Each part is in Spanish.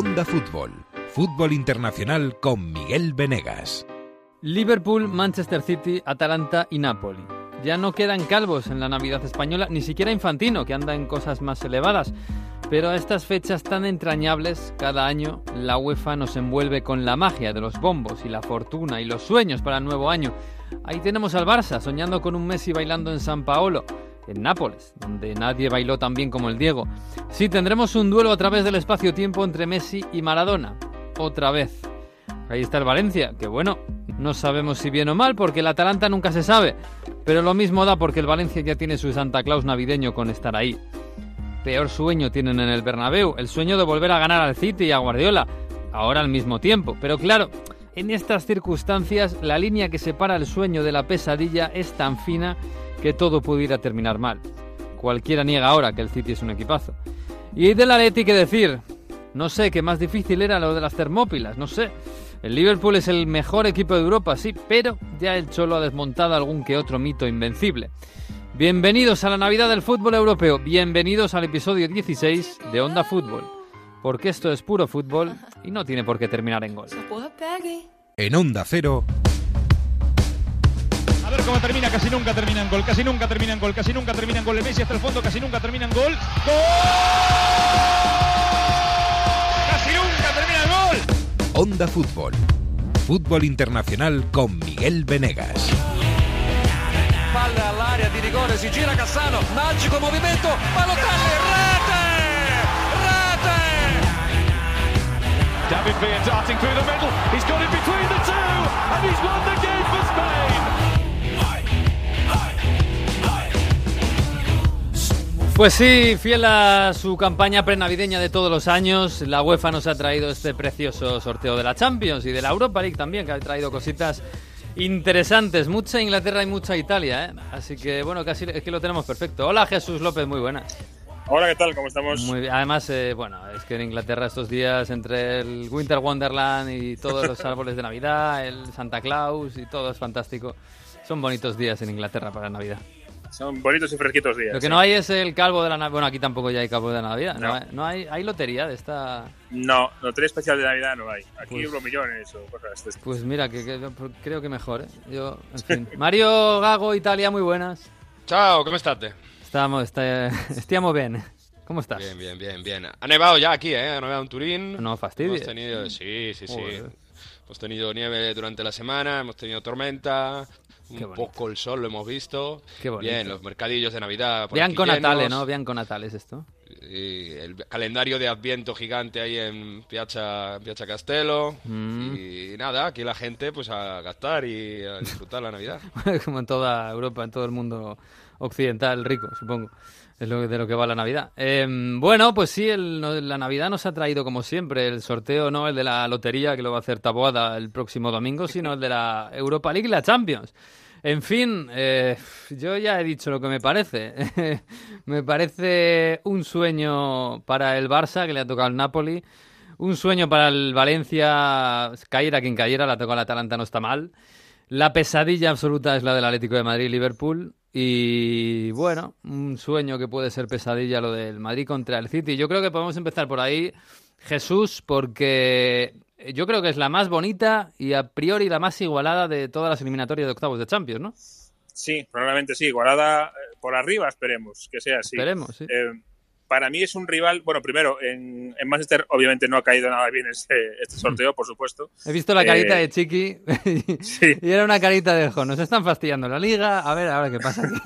Onda Fútbol. Fútbol Internacional con Miguel Venegas. Liverpool, Manchester City, Atalanta y Napoli. Ya no quedan calvos en la Navidad española, ni siquiera Infantino, que anda en cosas más elevadas. Pero a estas fechas tan entrañables, cada año la UEFA nos envuelve con la magia de los bombos y la fortuna y los sueños para el nuevo año. Ahí tenemos al Barça soñando con un Messi bailando en San Paolo, en Nápoles, donde nadie bailó tan bien como el Diego. Sí, tendremos un duelo a través del espacio-tiempo entre Messi y Maradona. Otra vez. Ahí está el Valencia, que bueno, no sabemos si bien o mal, porque el Atalanta nunca se sabe. Pero lo mismo da porque el Valencia ya tiene su Santa Claus navideño con estar ahí. Peor sueño tienen en el Bernabéu, el sueño de volver a ganar al City y a Guardiola, ahora al mismo tiempo. Pero claro, en estas circunstancias la línea que separa el sueño de la pesadilla es tan fina que todo pudiera terminar mal. Cualquiera niega ahora que el City es un equipazo. Y de la Atleti que decir, no sé qué más difícil era lo de las Termópilas, no sé. El Liverpool es el mejor equipo de Europa, sí, pero ya el Cholo ha desmontado algún que otro mito invencible. Bienvenidos a la Navidad del fútbol europeo, bienvenidos al episodio 16 de Onda Fútbol, porque esto es puro fútbol y no tiene por qué terminar en gol. En Onda Cero. Cómo termina, casi nunca termina en gol, casi nunca termina en gol, casi nunca termina en gol. Messi hasta el fondo, casi nunca termina en gol. ¡Gol! Casi nunca termina en gol. Onda Fútbol. Fútbol Internacional con Miguel Venegas. Palla all'area di rigore, si gira Cassano, magico movimento, Balotelli, rete! Rete! David Villa darting through the middle. He's got it between the Pues sí, fiel a su campaña prenavideña de todos los años, la UEFA nos ha traído este precioso sorteo de la Champions y de la Europa League también, que ha traído cositas interesantes. Mucha Inglaterra y mucha Italia, ¿eh? Así que bueno, casi es que lo tenemos perfecto. Hola Jesús López, muy buenas. Hola, ¿qué tal? ¿Cómo estamos? Muy bien. Además, eh, bueno, es que en Inglaterra estos días, entre el Winter Wonderland y todos los árboles de Navidad, el Santa Claus y todo es fantástico. Son bonitos días en Inglaterra para Navidad. Son bonitos y fresquitos días. Lo que sí. no hay es el calvo de la Navidad. Bueno, aquí tampoco ya hay calvo de la Navidad. No, No. hay, no hay, hay lotería de esta. No, lotería especial de Navidad no hay. Aquí Pues- millones o cosas de estas. Pues mira, que, que- creo que mejor, ¿eh? Yo, en fin. Mario Gago, Italia, muy buenas. Ciao, come state? Estamos, está, stiamo bene. ¿Cómo estás? Bien, bien, bien, bien. Ha nevado ya aquí, ¿eh? Ha nevado en Turín. No fastidies. Hemos tenido, sí, sí, sí. Hemos tenido nieve durante la semana, hemos tenido tormenta, un poco el sol lo hemos visto. Qué. Bien, los mercadillos de Navidad. por Bianco aquí Natale, llenos. ¿no? Bianco Natale es esto. Y el calendario de Adviento gigante ahí en Piazza, Piazza Castello. Mm. Y nada, aquí la gente pues a gastar y a disfrutar la Navidad. Como en toda Europa, en todo el mundo occidental rico, supongo. Es lo, de lo que va la Navidad. Eh, bueno, pues sí, el- la Navidad nos ha traído, como siempre, el sorteo, no el de la lotería, que lo va a hacer Taboada el próximo domingo, sino el de la Europa League y la Champions. En fin, eh, yo ya he dicho lo que me parece. me parece un sueño para el Barça, que le ha tocado al Napoli. Un sueño para el Valencia, cayera quien cayera, la tocó al Atalanta, no está mal. La pesadilla absoluta es la del Atlético de Madrid y Liverpool. Y bueno, un sueño que puede ser pesadilla lo del Madrid contra el City. Yo creo que podemos empezar por ahí, Jesús, porque yo creo que es la más bonita y a priori la más igualada de todas las eliminatorias de octavos de Champions, ¿no? Sí, probablemente sí. Igualada eh, por arriba, esperemos que sea así. Esperemos, sí. Eh, para mí es un rival. Bueno, primero, en, en Manchester obviamente no ha caído nada bien este, este sorteo, por supuesto. He visto la carita eh, de Chiqui Sí. y era una carita de jo, nos están fastidiando la liga, a ver ahora qué pasa aquí.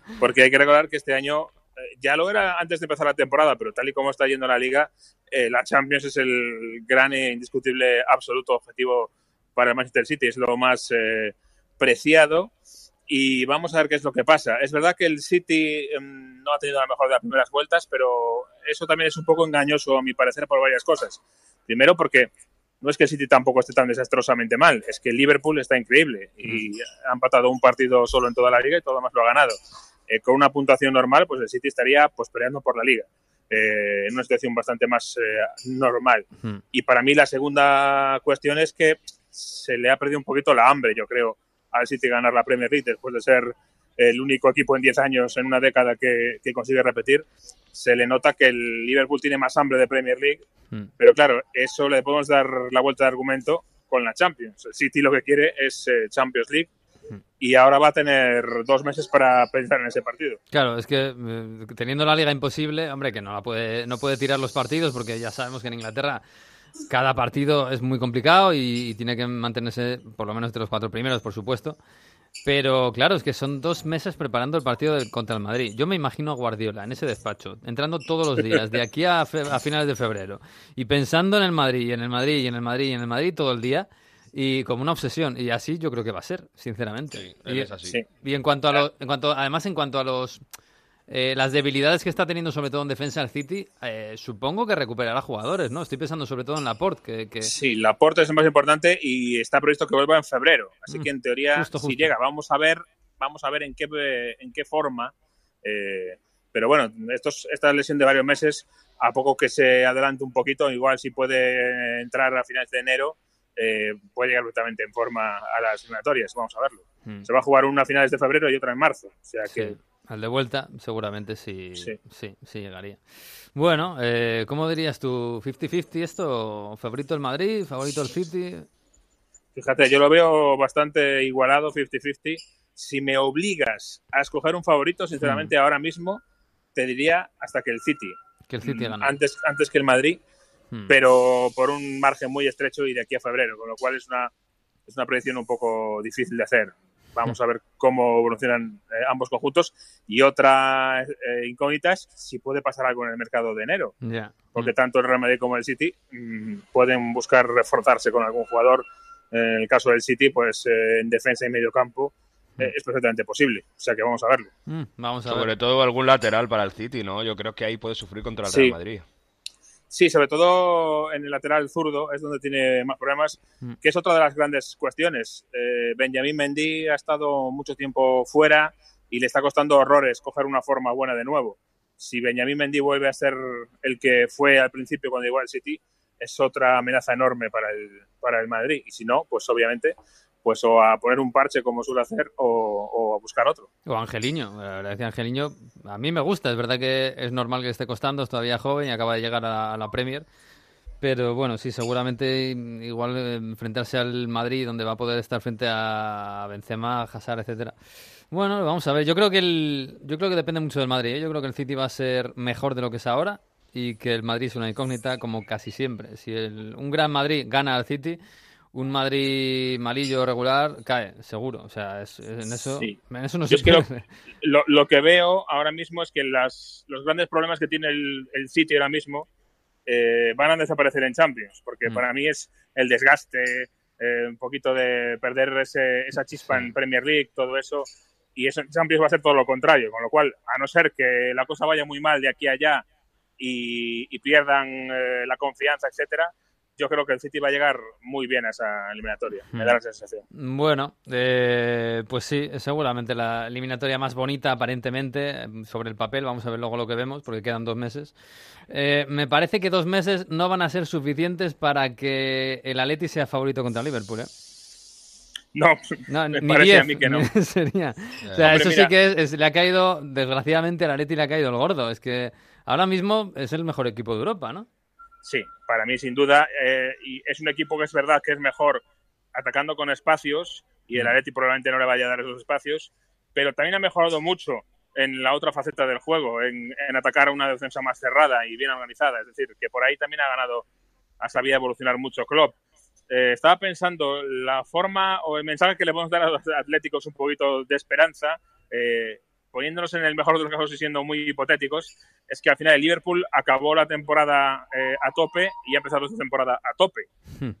Porque hay que recordar que este año eh, ya lo era antes de empezar la temporada, pero tal y como está yendo la liga, eh, la Champions es el gran e indiscutible absoluto objetivo para el Manchester City. Es lo más eh, preciado. Y vamos a ver qué es lo que pasa. Es verdad que el City em, no ha tenido la mejor de las primeras vueltas, pero eso también es un poco engañoso, a mi parecer, por varias cosas. Primero, porque no es que el City tampoco esté tan desastrosamente mal, es que el Liverpool está increíble y ha empatado un partido solo en toda la liga y todo demás lo ha ganado. Eh, con una puntuación normal, pues el City estaría pues, peleando por la liga, eh, en una situación bastante más eh, normal. Y para mí la segunda cuestión es que se le ha perdido un poquito la hambre, yo creo, al City ganar la Premier League después de ser el único equipo en 10 años, en una década que, que consigue repetir, se le nota que el Liverpool tiene más hambre de Premier League, Mm. pero claro, eso le podemos dar la vuelta de argumento con la Champions. El City lo que quiere es eh, Champions League Mm. y ahora va a tener dos meses para pensar en ese partido. Claro, es que eh, teniendo la liga imposible, hombre, que no la puede, no puede tirar los partidos porque ya sabemos que en Inglaterra cada partido es muy complicado y, y tiene que mantenerse por lo menos entre los cuatro primeros, por supuesto. Pero claro, es que son dos meses preparando el partido del- contra el Madrid. Yo me imagino a Guardiola en ese despacho, entrando todos los días, de aquí a, fe- a finales de febrero, y pensando en el Madrid, y en el Madrid, y en el Madrid, y en el Madrid todo el día, y como una obsesión. Y así yo creo que va a ser, sinceramente. Sí, él Y- es así. Sí. y en cuanto a lo, en cuanto, además en cuanto a los eh, las debilidades que está teniendo sobre todo en defensa el City, eh, supongo que recuperará jugadores, ¿no? Estoy pensando sobre todo en Laporte, que, que Sí, Laporte es el más importante y está previsto que vuelva en febrero. Así Mm, que en teoría, justo, si justo. llega, vamos a ver, vamos a ver en qué en qué forma. eh, pero bueno, estos, esta lesión de varios meses, a poco que se adelante un poquito, igual si puede entrar a finales de enero, eh, puede llegar perfectamente en forma a las eliminatorias. Vamos a verlo. Mm. Se va a jugar una a finales de febrero y otra en marzo. O sea que Sí, al de vuelta seguramente sí, sí, Sí. sí, llegaría. Bueno, eh, ¿cómo dirías tú? ¿50-50 esto? ¿Favorito el Madrid? ¿Favorito el City? Fíjate, yo lo veo bastante igualado, 50-50. Si me obligas a escoger un favorito, Mm. sinceramente, ahora mismo te diría hasta que el City. Que el City Mm, gana. Antes, antes que el Madrid, Mm. pero por un margen muy estrecho y de aquí a febrero, con lo cual es una, es una predicción un poco difícil de hacer. Vamos a ver cómo evolucionan eh, ambos conjuntos. Y otra eh, incógnita es si puede pasar algo en el mercado de enero Ya. porque Mm. tanto el Real Madrid como el City mm, pueden buscar reforzarse con algún jugador. En el caso del City, pues eh, en defensa y medio campo eh, es perfectamente posible. O sea que vamos a verlo. Mm, vamos a ver. Sobre todo algún lateral para el City, ¿no? Yo creo que ahí puede sufrir contra el Sí. Real Madrid. Sí, sobre todo en el lateral zurdo es donde tiene más problemas, Mm. que es otra de las grandes cuestiones. Eh, Benjamín Mendy ha estado mucho tiempo fuera y le está costando horrores coger una forma buena de nuevo. Si Benjamín Mendy vuelve a ser el que fue al principio cuando llegó al City, es otra amenaza enorme para el, para el Madrid. Y si no, pues obviamente, pues o a poner un parche como suele hacer o, o a buscar otro. O Angeliño, la verdad que Angeliño a mí me gusta, es verdad que es normal que esté costando, es todavía joven y acaba de llegar a, a la Premier, pero bueno, sí, seguramente igual eh, enfrentarse al Madrid donde va a poder estar frente a Benzema, Hazard, etcétera. Bueno, vamos a ver, yo creo que el yo creo que depende mucho del Madrid, ¿eh? yo creo que el City va a ser mejor de lo que es ahora y que el Madrid es una incógnita como casi siempre. Si el- un gran Madrid gana al City, un Madrid malillo regular cae, seguro. O sea, es- en eso, Sí. en eso no se es que lo- pierde. lo, lo que veo ahora mismo es que las, los grandes problemas que tiene el, el City ahora mismo eh, van a desaparecer en Champions, porque Mm. para mí es el desgaste, eh, un poquito de perder ese- esa chispa Sí. en Premier League, todo eso, y eso en Champions va a ser todo lo contrario, con lo cual, a no ser que la cosa vaya muy mal de aquí a allá y, y pierdan eh, la confianza, etcétera, yo creo que el City va a llegar muy bien a esa eliminatoria, me Mm. da la sensación. Bueno, eh, pues sí, es seguramente la eliminatoria más bonita aparentemente sobre el papel. Vamos a ver luego lo que vemos porque quedan dos meses. Eh, me parece que dos meses no van a ser suficientes para que el Atleti sea favorito contra el Liverpool. ¿eh? No, No, me ni parece diez a mí que no. sería. O sea, Hombre, eso sí que es, es- le ha caído, desgraciadamente, al Atleti le ha caído el gordo. Es que ahora mismo es el mejor equipo de Europa, ¿no? Sí, para mí sin duda. eh, y es un equipo que es verdad que es mejor atacando con espacios y el. Atleti probablemente no le vaya a dar esos espacios, pero también ha mejorado mucho en la otra faceta del juego, en, en atacar a una defensa más cerrada y bien organizada. Es decir, que por ahí también ha ganado, ha sabido evolucionar mucho Klopp. Eh, estaba pensando la forma o el mensaje que le podemos dar a los atléticos un poquito de esperanza, eh, poniéndonos en el mejor de los casos y siendo muy hipotéticos, es que al final el Liverpool acabó la temporada eh, a tope y ha empezado esta temporada a tope.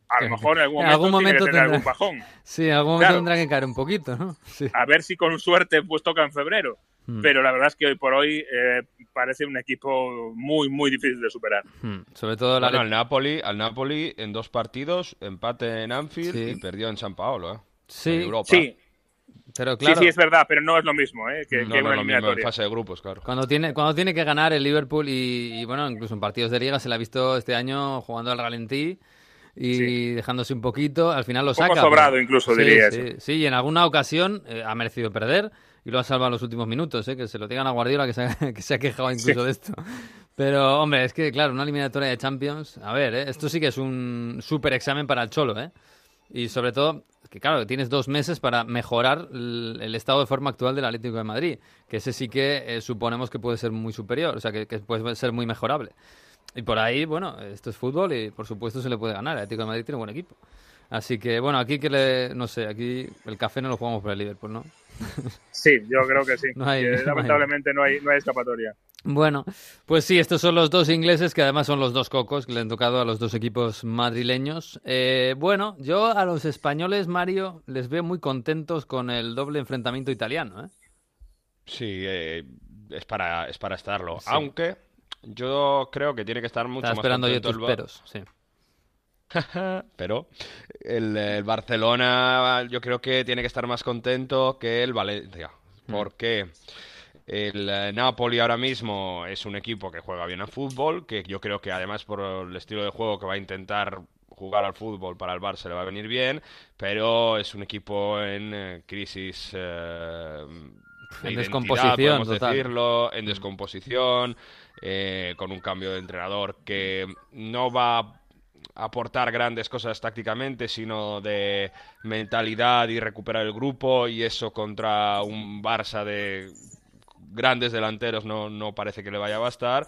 A lo mejor en algún En momento, algún tiene que momento tener tendrá- algún bajón. Sí, en algún momento Claro. tendrá que caer un poquito, ¿no? Sí. A ver si con suerte pues toca en febrero. Mm. Pero la verdad es que hoy por hoy eh, parece un equipo muy, muy difícil de superar. Hmm, Sobre todo la Bueno, al Napoli, al Napoli en dos partidos, empate en Anfield Sí. y perdió en San Paolo, ¿eh? Sí, En Europa. Sí, pero claro, sí, sí, es verdad, pero no es lo mismo ¿eh? que, No, que no, una lo mismo en eliminatoria. fase de grupos, claro. cuando tiene cuando tiene que ganar el Liverpool y, y, bueno, incluso en partidos de liga se le ha visto este año jugando al ralentí y Sí. dejándose un poquito, al final lo Un poco saca. sobrado pero- incluso, sí, diría sí, eso. Sí, y en alguna ocasión eh, ha merecido perder y lo ha salvado en los últimos minutos, ¿eh? que se lo digan a Guardiola, que se ha, que se ha quejado incluso de esto. Pero, hombre, es que, claro, una eliminatoria de Champions, a ver, ¿eh? esto sí que es un súper examen para el Cholo, ¿eh? Y sobre todo, que claro, tienes dos meses para mejorar el, el estado de forma actual del Atlético de Madrid, que ese sí que eh, suponemos que puede ser muy superior, o sea, que, que puede ser muy mejorable. Y por ahí, bueno, esto es fútbol y por supuesto se le puede ganar. El Atlético de Madrid tiene un buen equipo. Así que, bueno, aquí que le, no sé, aquí el café no lo jugamos por el Liverpool, ¿no? Sí, yo creo que sí. No hay- Que, no hay- lamentablemente no hay, no hay escapatoria. Bueno, pues sí, estos son los dos ingleses que además son los dos cocos que le han tocado a los dos equipos madrileños. Eh, bueno, yo a los españoles, Mario, les veo muy contentos con el doble enfrentamiento italiano, ¿eh? Sí, eh, es para, es para estarlo. Sí. Aunque yo creo que tiene que estar mucho Estaba más esperando yo tus el peros, sí. Pero el, el Barcelona yo creo que tiene que estar más contento que el Valencia. Mm. El eh, Napoli ahora mismo es un equipo que juega bien al fútbol, que yo creo que además por el estilo de juego que va a intentar jugar al fútbol para el Barça le va a venir bien, pero es un equipo en eh, crisis eh, de En descomposición total. decirlo, en descomposición, eh, con un cambio de entrenador que no va a aportar grandes cosas tácticamente, sino de mentalidad y recuperar el grupo, y eso contra un Barça de grandes delanteros no, no parece que le vaya a bastar.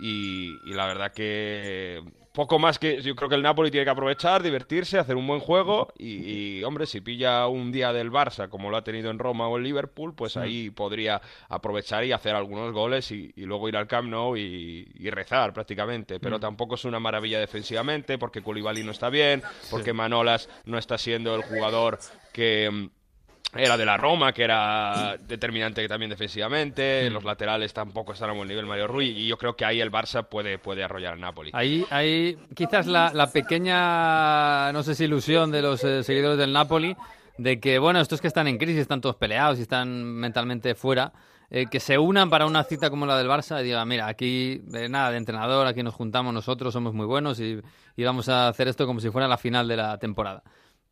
Y, y la verdad que poco más que yo creo que el Napoli tiene que aprovechar, divertirse, hacer un buen juego y, y, hombre, si pilla un día del Barça como lo ha tenido en Roma o en Liverpool, pues ahí podría aprovechar y hacer algunos goles y, y luego ir al Camp Nou y, rezar prácticamente. Pero tampoco es una maravilla defensivamente porque Koulibaly no está bien, porque Manolas no está siendo el jugador que mm, era de la Roma, que era determinante también defensivamente. Los laterales tampoco están a buen nivel, Mario Rui. Y yo creo que ahí el Barça puede, puede arrollar al Napoli. Ahí, ahí quizás la, la pequeña, no sé si ilusión de los eh, seguidores del Napoli, de que, bueno, estos que están en crisis, están todos peleados y están mentalmente fuera, eh, que se unan para una cita como la del Barça y digan, mira, aquí eh, nada de entrenador, aquí nos juntamos nosotros, somos muy buenos y, y vamos a hacer esto como si fuera la final de la temporada.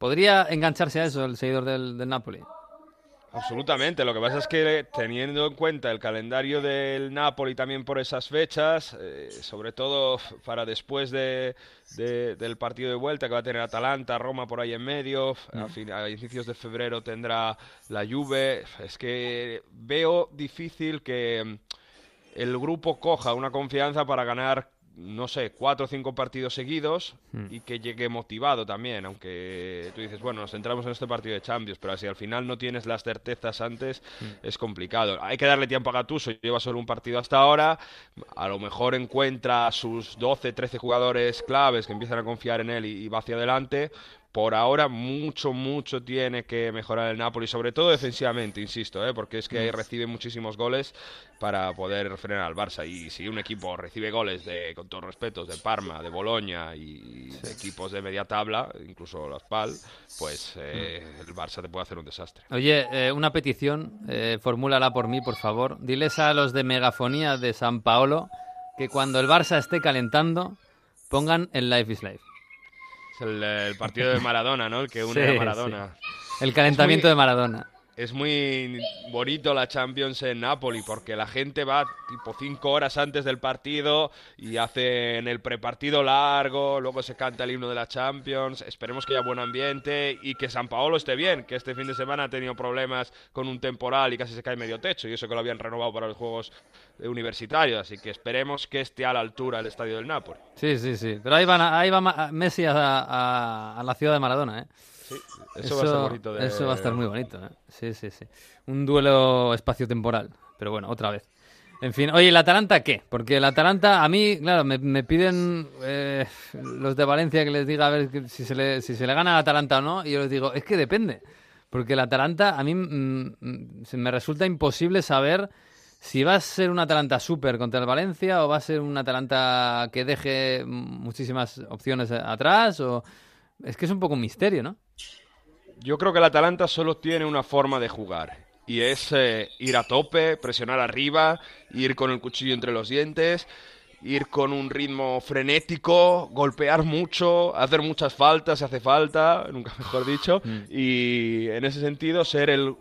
¿Podría engancharse a eso el seguidor del, del Napoli? Absolutamente. Lo que pasa es que teniendo en cuenta el calendario del Napoli también por esas fechas, eh, sobre todo para después de, de- del partido de vuelta que va a tener Atalanta, Roma por ahí en medio, a, fin- a inicios de febrero tendrá la Juve, es que veo difícil que mm, el grupo coja una confianza para ganar no sé, cuatro o cinco partidos seguidos y que llegue motivado también, aunque tú dices, bueno, nos centramos en este partido de Champions, pero si al final no tienes las certezas antes, es complicado. Hay que darle tiempo a Gattuso, lleva solo un partido hasta ahora, a lo mejor encuentra a sus 12, 13 jugadores claves que empiezan a confiar en él y, y va hacia adelante. Por ahora mucho, mucho tiene que mejorar el Napoli, sobre todo defensivamente, insisto, ¿eh? porque es que recibe muchísimos goles para poder frenar al Barça. Y si un equipo recibe goles de, con todos respetos, de Parma, de Boloña y de equipos de media tabla, incluso la Spal, pues eh, el Barça te puede hacer un desastre. Oye, eh, una petición, formúlala por mí, por favor. Diles a los de Megafonía de San Paolo que cuando el Barça esté calentando, pongan el Life is Life. El, el partido de Maradona, ¿no? El que une Sí, a Maradona. El calentamiento muy- de Maradona. Es muy bonito la Champions en Napoli porque la gente va tipo cinco horas antes del partido y hacen el prepartido largo, luego se canta el himno de la Champions. Esperemos que haya buen ambiente y que San Paolo esté bien, que este fin de semana ha tenido problemas con un temporal y casi se cae medio techo y eso que lo habían renovado para los Juegos Universitarios. Así que esperemos que esté a la altura el estadio del Napoli. Sí, sí, sí. Pero ahí, van a- ahí va Messi a, a- a la ciudad de Maradona, ¿eh? Eso, va a estar bonito. De... eso va a estar muy bonito, ¿eh? Sí, sí, sí. Un duelo espacio-temporal. Pero bueno, otra vez. En fin, oye, ¿el Atalanta qué? Porque el Atalanta, a mí, claro, me, me piden eh, los de Valencia que les diga a ver si se, le, si se le gana al Atalanta o no, y yo les digo, es que depende. Porque el Atalanta, a mí mm, mm, se me resulta imposible saber si va a ser un Atalanta súper contra el Valencia o va a ser un Atalanta que deje muchísimas opciones atrás o... Es que es un poco un misterio, ¿no? Yo creo que el Atalanta solo tiene una forma de jugar y es eh, ir a tope, presionar arriba, ir con el cuchillo entre los dientes, ir con un ritmo frenético, golpear mucho, hacer muchas faltas si hace falta, nunca mejor dicho, y en ese sentido ser el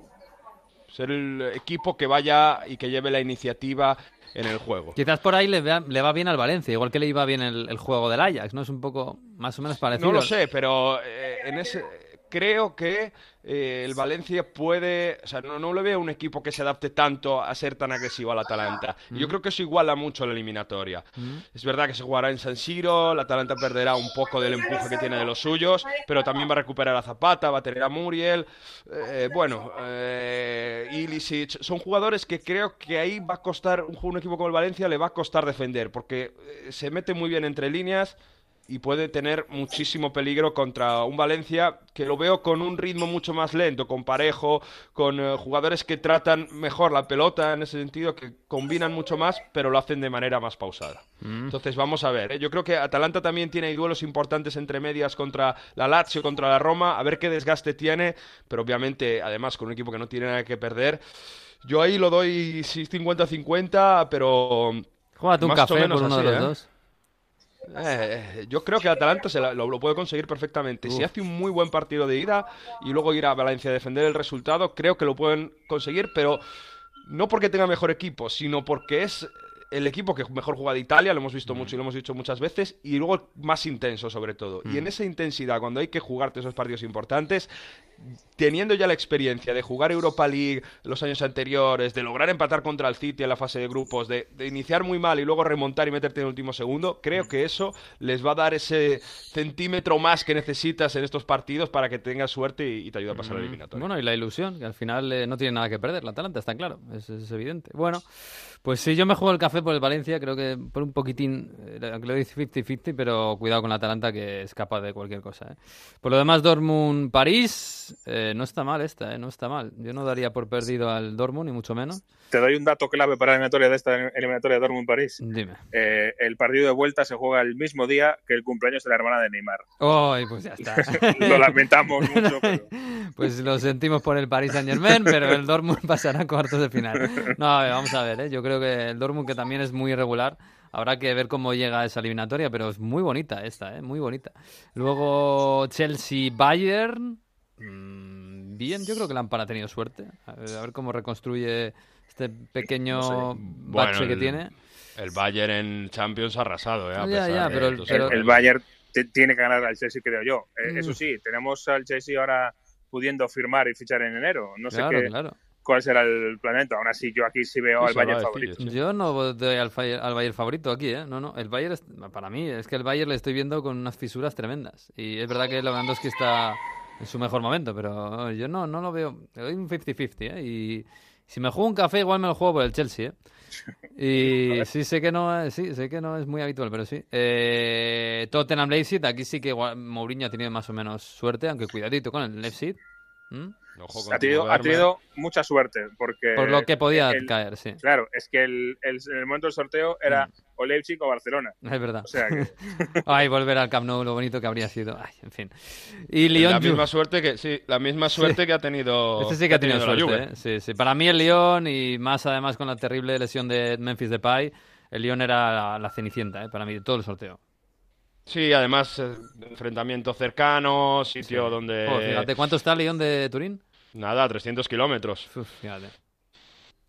ser el equipo que vaya y que lleve la iniciativa en el juego. Quizás por ahí le, va, le va bien al Valencia, igual que le iba bien el, el, juego del Ajax, ¿no? Es un poco más o menos parecido. No lo sé, pero eh, en ese creo que eh, el Valencia puede, o sea, no, no le veo un equipo que se adapte tanto a ser tan agresivo al Atalanta. Mm. Yo creo que eso iguala mucho la eliminatoria. Mm. Es verdad que se jugará en San Siro, el Atalanta perderá un poco del empuje que tiene de los suyos, pero también va a recuperar a Zapata, va a tener a Muriel, eh, bueno, eh, Ilicic, son jugadores que creo que ahí va a costar, un, un equipo como el Valencia le va a costar defender, porque eh, se mete muy bien entre líneas, y puede tener muchísimo peligro contra un Valencia que lo veo con un ritmo mucho más lento, con parejo, con eh, jugadores que tratan mejor la pelota en ese sentido, que combinan mucho más, pero lo hacen de manera más pausada. Mm. Entonces vamos a ver. ¿eh? Yo creo que Atalanta también tiene duelos importantes entre medias contra la Lazio, contra la Roma, a ver qué desgaste tiene, pero obviamente además con un equipo que no tiene nada que perder. Yo ahí lo doy 50-50, pero... Júgate un café por uno de los ¿eh? dos. Eh, yo creo que Atalanta se lo, lo, puede conseguir perfectamente. Si hace un muy buen partido de ida y luego ir a Valencia a defender el resultado, creo que lo pueden conseguir, pero no porque tenga mejor equipo, sino porque es el equipo que mejor juega de Italia, lo hemos visto mucho y lo hemos dicho muchas veces, y luego más intenso sobre todo. Y en esa intensidad, cuando hay que jugarte esos partidos importantes, teniendo ya la experiencia de jugar Europa League los años anteriores, de lograr empatar contra el City en la fase de grupos, de, iniciar muy mal y luego remontar y meterte en el último segundo, creo que eso les va a dar ese centímetro más que necesitas en estos partidos para que tengas suerte y, te ayude a pasar la eliminatoria. Bueno, y la ilusión, que al final eh, no tiene nada que perder, la Atalanta está claro, es, es evidente. Bueno, pues sí, yo me juego el café por el Valencia, creo que por un poquitín, eh, aunque lo dice 50-50, pero cuidado con la Atalanta que es capaz de cualquier cosa. ¿eh? Por lo demás, Dortmund-París, eh, no está mal esta, ¿eh? no está mal. Yo no daría por perdido al Dortmund, ni mucho menos. Te doy un dato clave para la eliminatoria de esta eliminatoria de Dortmund-París. Dime. Eh, el partido de vuelta se juega el mismo día que el cumpleaños de la hermana de Neymar. ¡Ay, pues ya está! lo lamentamos mucho, pero... Pues lo sentimos por el Paris Saint-Germain, pero el Dortmund pasará a cuartos de final. No, vamos a ver, ¿eh? yo creo que el Dortmund, que también es muy irregular, habrá que ver cómo llega a esa eliminatoria, pero es muy bonita esta, ¿eh? muy bonita. Luego Chelsea-Bayern. Mmm, bien, yo creo que Lampard ha tenido suerte. A ver, a ver cómo reconstruye este pequeño no sé. bache bueno, que el, tiene. El Bayern en Champions ha arrasado, ¿eh? A Ya, pesar ya, de pero el- los- pero- El Bayern tiene que ganar al Chelsea, creo yo. Eh, Mm. Eso sí, tenemos al Chelsea ahora pudiendo firmar y fichar en enero. No sé qué, claro. Cuál será el planeta. Aún así, yo aquí sí veo al Bayern favorito. Sí. Yo no doy al, al Bayern favorito aquí, ¿eh? No, no. El Bayern, es- para mí, es que el Bayern le estoy viendo con unas fisuras tremendas. Y es verdad que Lewandowski está en su mejor momento, pero yo no, no lo veo. Le doy un 50-50, ¿eh? Y si me juego un café, igual me lo juego por el Chelsea, ¿eh? Y sí, sé que no es, sí, sé que no es muy habitual, pero sí. Eh, Tottenham Leipzig, aquí sí que igual Mourinho ha tenido más o menos suerte, aunque cuidadito con el Leipzig. ¿Mm? Ojo con Ha tenido, ha tenido mucha suerte. Porque Por lo que podía el- caer, sí. Claro, es que el, el- en el momento del sorteo era Mm. o Leipzig o Barcelona. Es verdad. O sea que Ay, volver al Camp Nou, lo bonito que habría sido. Ay, en fin. Y Lyon la misma suerte que sí, la misma suerte que ha tenido. Este sí que ha tenido suerte, Juve. ¿eh? Sí, sí. Para mí el Lyon y más además con la terrible lesión de Memphis Depay, el Lyon era la, la cenicienta, ¿eh? Para mí, de todo el sorteo. Sí, además eh, enfrentamiento cercano, sitio donde Joder, fíjate, ¿cuánto está el Lyon de Turín? nada, 300 kilómetros. Fíjate.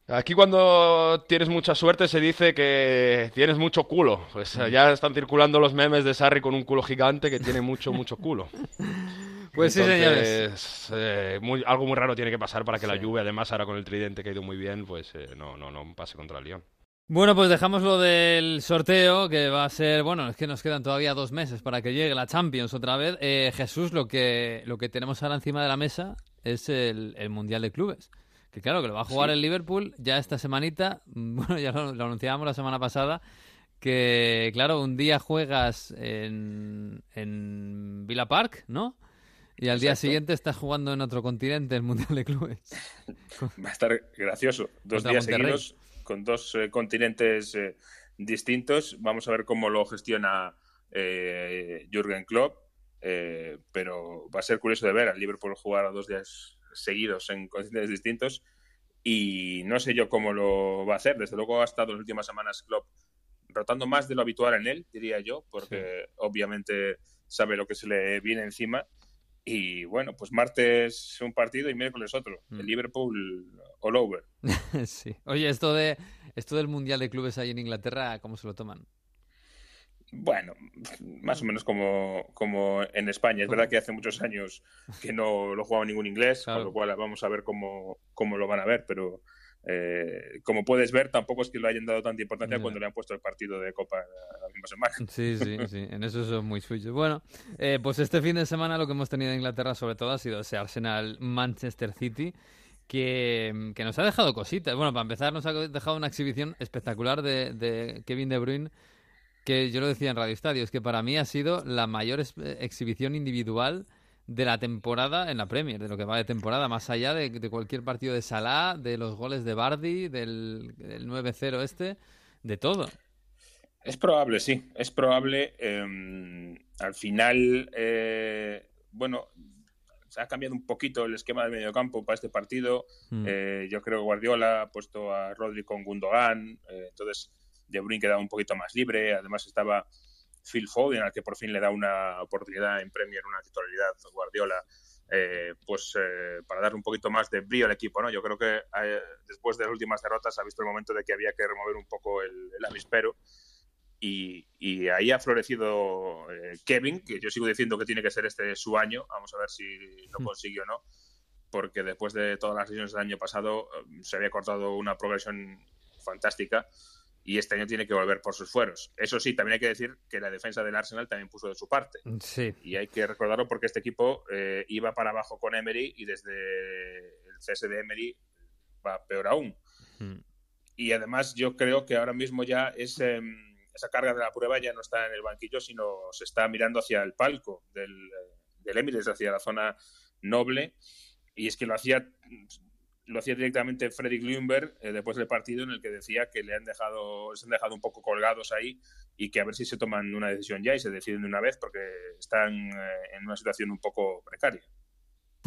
Aquí cuando tienes mucha suerte se dice que tienes mucho culo. Pues Mm. eh, ya están circulando los memes de Sarri con un culo gigante que tiene mucho, mucho culo. Pues sí, señores. Eh, muy- algo muy raro tiene que pasar para que la. Juve, además ahora con el tridente que ha ido muy bien, pues eh, no, no, no pase contra el Lyon. Bueno, pues dejamos lo del sorteo, que va a ser, bueno, es que nos quedan todavía dos meses para que llegue la Champions otra vez. Eh, Jesús, lo que, lo que tenemos ahora encima de la mesa es el, el Mundial de Clubes. Que claro, que lo va a jugar el Liverpool ya esta semanita. Bueno, ya lo, lo anunciábamos la semana pasada. Que claro, un día juegas en, en Villa Park, ¿no? Y al día siguiente estás jugando en otro continente el Mundial de Clubes. va a estar gracioso. Dos días Monterrey. seguidos con dos eh, continentes eh, distintos. Vamos a ver cómo lo gestiona eh, Jürgen Klopp. eh, pero va a ser curioso de ver al Liverpool jugar a dos días seguidos en continentes distintos. Y no sé yo cómo lo va a hacer. Desde luego ha estado las últimas semanas Klopp rotando más de lo habitual en él, diría yo, porque obviamente sabe lo que se le viene encima. Y bueno, pues martes un partido y miércoles otro. El Mm. Liverpool all over. sí. Oye, esto de esto del Mundial de Clubes ahí en Inglaterra, ¿cómo se lo toman? Bueno, más o menos como, como en España. Es verdad que hace muchos años que no lo jugaba ningún inglés, Claro. con lo cual vamos a ver cómo, cómo lo van a ver, pero eh, como puedes ver, tampoco es que lo hayan dado tanta importancia cuando le han puesto el partido de Copa la misma semana. Sí, sí, sí, en eso son muy suyos. Bueno, eh, pues este fin de semana lo que hemos tenido en Inglaterra sobre todo ha sido ese Arsenal-Manchester City que, que nos ha dejado cositas. Bueno, para empezar nos ha dejado una exhibición espectacular de, de Kevin De Bruyne que yo lo decía en Radio Estadio, es que para mí ha sido la mayor eh, exhibición individual de la temporada en la Premier, de lo que va de temporada, más allá de, de cualquier partido de Salah, de los goles de Bardi, del, del 9-0 este, de todo. Es probable, sí, es probable. eh, al final, eh, bueno, se ha cambiado un poquito el esquema del mediocampo para este partido. Mm. Eh, yo creo que Guardiola ha puesto a Rodri con Gundogan, eh, entonces De Bruyne quedaba un poquito más libre. Además estaba Phil Foden, al que por fin le da una oportunidad en Premier, una titularidad Guardiola, eh, pues eh, para dar un poquito más de brío al equipo. ¿no? Yo creo que eh, después de las últimas derrotas ha visto el momento de que había que remover un poco el, el avispero. Y, y ahí ha florecido Kevin, que yo sigo diciendo que tiene que ser este su año. Vamos a ver si lo Hmm. consigue o no porque después de todas las lesiones del año pasado se había cortado una progresión fantástica y este año tiene que volver por sus fueros. Eso sí, también hay que decir que la defensa del Arsenal también puso de su parte. Sí. Y hay que recordarlo porque este equipo eh, iba para abajo con Emery y desde el cese de Emery va peor aún. Mm. Y además yo creo que ahora mismo ya es, eh, esa carga de la prueba ya no está en el banquillo, sino se está mirando hacia el palco del, del Emirates, hacia la zona noble. Y es que lo hacía lo hacía directamente Freddy Glumberg eh, después del partido en el que decía que le han dejado se han dejado un poco colgados ahí y que a ver si se toman una decisión ya y se deciden de una vez porque están eh, en una situación un poco precaria.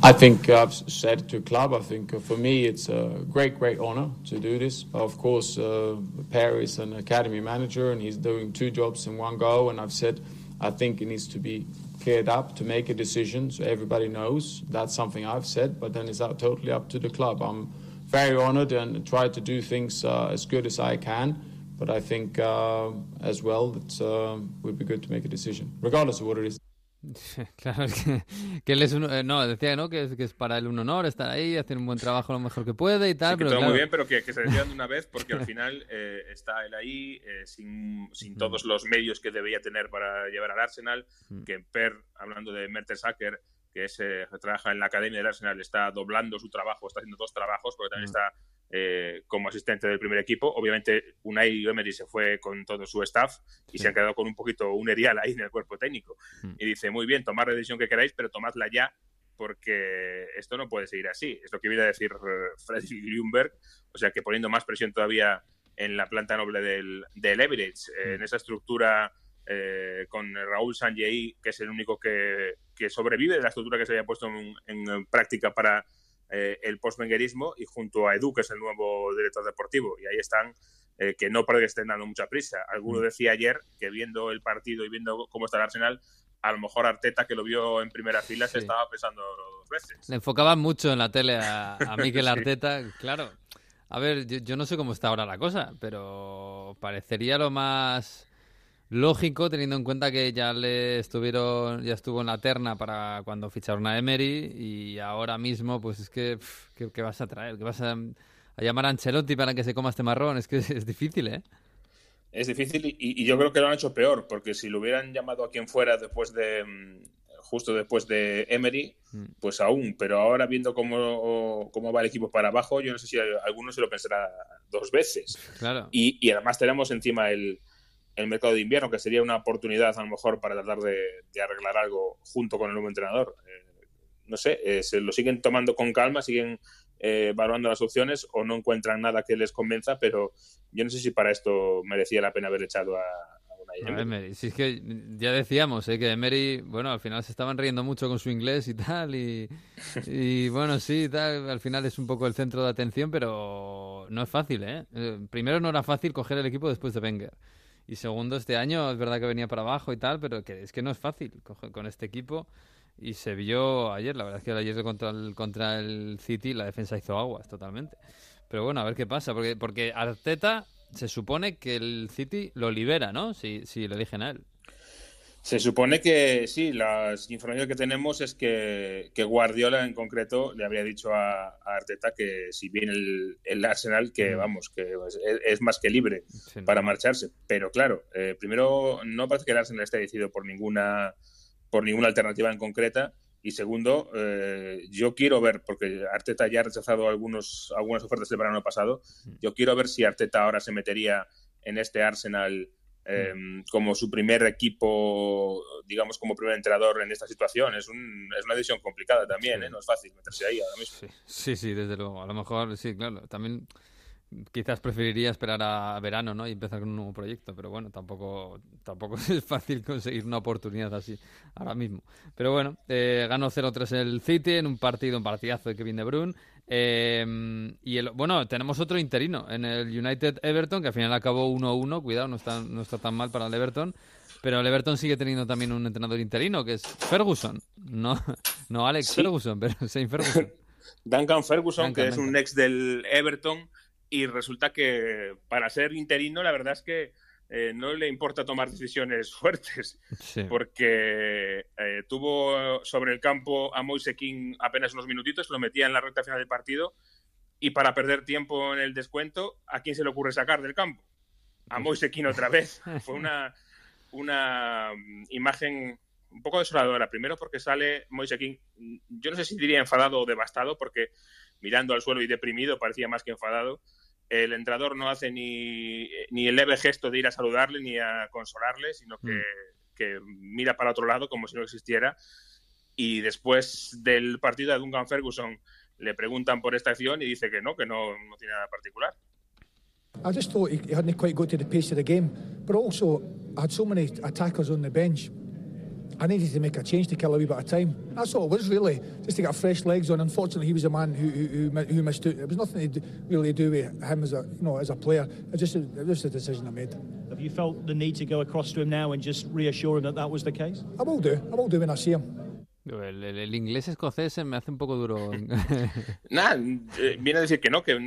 I think I've said to club. I think for me it's a great, great honor to do this. Of course, uh, Per is an academy manager and he's doing two jobs in one go. And I've said I think it needs to be cleared up to make a decision so everybody knows. That's something I've said, but then it's totally up to the club. I'm very honored and try to do things uh, as good as I can. But I think uh, as well that uh, would be good to make a decision, regardless of what it is. Claro, es que, que él es un, eh, no, decía ¿no? que, es, que es para él un honor estar ahí, hacer un buen trabajo lo mejor que puede y tal, Sí, que pero todo claro, muy bien, pero que, que se decidan de una vez porque al final eh, está él ahí eh, sin, sin todos los medios que debería tener para llevar al Arsenal, Mm. que Per, hablando de Mertesacker, que es, eh, trabaja en la academia del Arsenal, está doblando su trabajo, está haciendo dos trabajos, porque también Mm. está eh, como asistente del primer equipo. Obviamente, Unai Emery se fue con todo su staff y Sí. se han quedado con un poquito un erial ahí en el cuerpo técnico. Mm. Y dice, muy bien, tomad la decisión que queráis, pero tomadla ya porque esto no puede seguir así. Es lo que viene a decir eh, Freddy Ljungberg, o sea que poniendo más presión todavía en la planta noble del, del eh, en esa estructura eh, con Raúl Sanjei, que es el único que, que sobrevive de la estructura que se había puesto en, en práctica para eh, el post-benguerismo, y junto a Edu, que es el nuevo director deportivo. Y ahí están, eh, que no parece que estén dando mucha prisa. Alguno decía ayer que viendo el partido y viendo cómo está el Arsenal, a lo mejor Arteta, que lo vio en primera fila, se estaba pensando dos veces. le enfocaban mucho en la tele a, a Mikel Sí. Arteta, claro. A ver, yo, yo no sé cómo está ahora la cosa, pero parecería lo más lógico teniendo en cuenta que ya le estuvieron ya estuvo en la terna para cuando ficharon a Emery y ahora mismo pues es que pff, ¿qué, qué vas a traer? ¿Qué vas a, a llamar a Ancelotti para que se coma este marrón? Es que es, es difícil, ¿eh? Es difícil y, y yo creo que lo han hecho peor, porque si lo hubieran llamado a quien fuera después de mm, justo después de Emery, Mm. pues aún, pero ahora viendo cómo, cómo va el equipo para abajo, yo no sé si alguno se lo pensará dos veces. Claro. Y, y además tenemos encima el, el mercado de invierno, que sería una oportunidad a lo mejor para tratar de, de arreglar algo junto con el nuevo entrenador. Eh, no sé, eh, se lo siguen tomando con calma, siguen eh, evaluando las opciones o no encuentran nada que les convenza, pero yo no sé si para esto merecía la pena haber echado a, a Emery. Si es que ya decíamos ¿eh? que Emery, bueno, al final se estaban riendo mucho con su inglés y tal, y, y bueno, sí, tal, al final es un poco el centro de atención, pero no es fácil. Eh, Primero no era fácil coger el equipo después de Wenger. Y segundo, este año es verdad que venía para abajo y tal, pero que es que no es fácil con este equipo. y se vio ayer, la verdad es que ayer contra el, contra el City la defensa hizo aguas totalmente. Pero bueno, a ver qué pasa, porque, porque Arteta se supone que el City lo libera, ¿no? Si, si le eligen a él. Se supone que sí, las informaciones que tenemos es que, Guardiola en concreto le habría dicho a, Arteta que si viene el, Arsenal, que vamos, que es, más que libre para marcharse. Pero claro, eh, primero no parece que el Arsenal esté decidido por ninguna, por ninguna alternativa en concreta. Y segundo, eh, yo quiero ver, porque Arteta ya ha rechazado algunos, algunas ofertas del verano pasado, yo quiero ver si Arteta ahora se metería en este Arsenal Em, como su primer equipo, digamos, como primer entrenador en esta situación. Es, un, es una decisión complicada también, ¿eh? no es fácil meterse ahí ahora mismo. Sí. sí, desde luego. A lo mejor, sí, claro. También quizás preferiría esperar a verano ¿no? y empezar con un nuevo proyecto, pero bueno, tampoco, tampoco es fácil conseguir una oportunidad así ahora mismo. Pero bueno, eh, ganó 0-3 el City en un partido, un partidazo de Kevin De Bruyne. Eh, y el, bueno, tenemos otro interino en el United Everton, que al final acabó 1-1. Cuidado, no está, no está tan mal para el Everton. Pero el Everton sigue teniendo también un entrenador interino, que es Ferguson. No, no Alex Ferguson, pero Shane Ferguson. Duncan Ferguson, que es un ex del Everton. Y resulta que para ser interino, la verdad es que eh, no le importa tomar decisiones fuertes, porque eh, tuvo sobre el campo a Moise King apenas unos minutitos, lo metía en la recta final del partido, y para perder tiempo en el descuento, ¿a quién se le ocurre sacar del campo? A Moise King otra vez. Fue una, una mm, imagen un poco desoladora. Primero porque sale Moise King, yo no sé si diría enfadado o devastado, porque mirando al suelo y deprimido parecía más que enfadado el entrenador no hace ni, ni, el leve gesto de ir a saludarle ni a consolarle, sino que, mm. mira para otro lado como si no existiera. Y después del partido de Duncan Ferguson le preguntan por esta acción y dice que no, que no, no tiene nada particular. I just thought he hadn't quite got to the pace of the game, but also I had so many attackers on the bench. I needed to make a change to kill a wee bit of time. That's all it was really, just to get fresh legs on. Unfortunately, he was a man who who, who missed out. It was nothing to do, really do with him as a you know as a player. It just it was a decision I made. Have you felt the need to go across to him now and just reassure him that that was the case? I will do. I will do when I see him. El, el, el inglés escocés me hace un poco duro. Nada, eh, viene a decir que no, que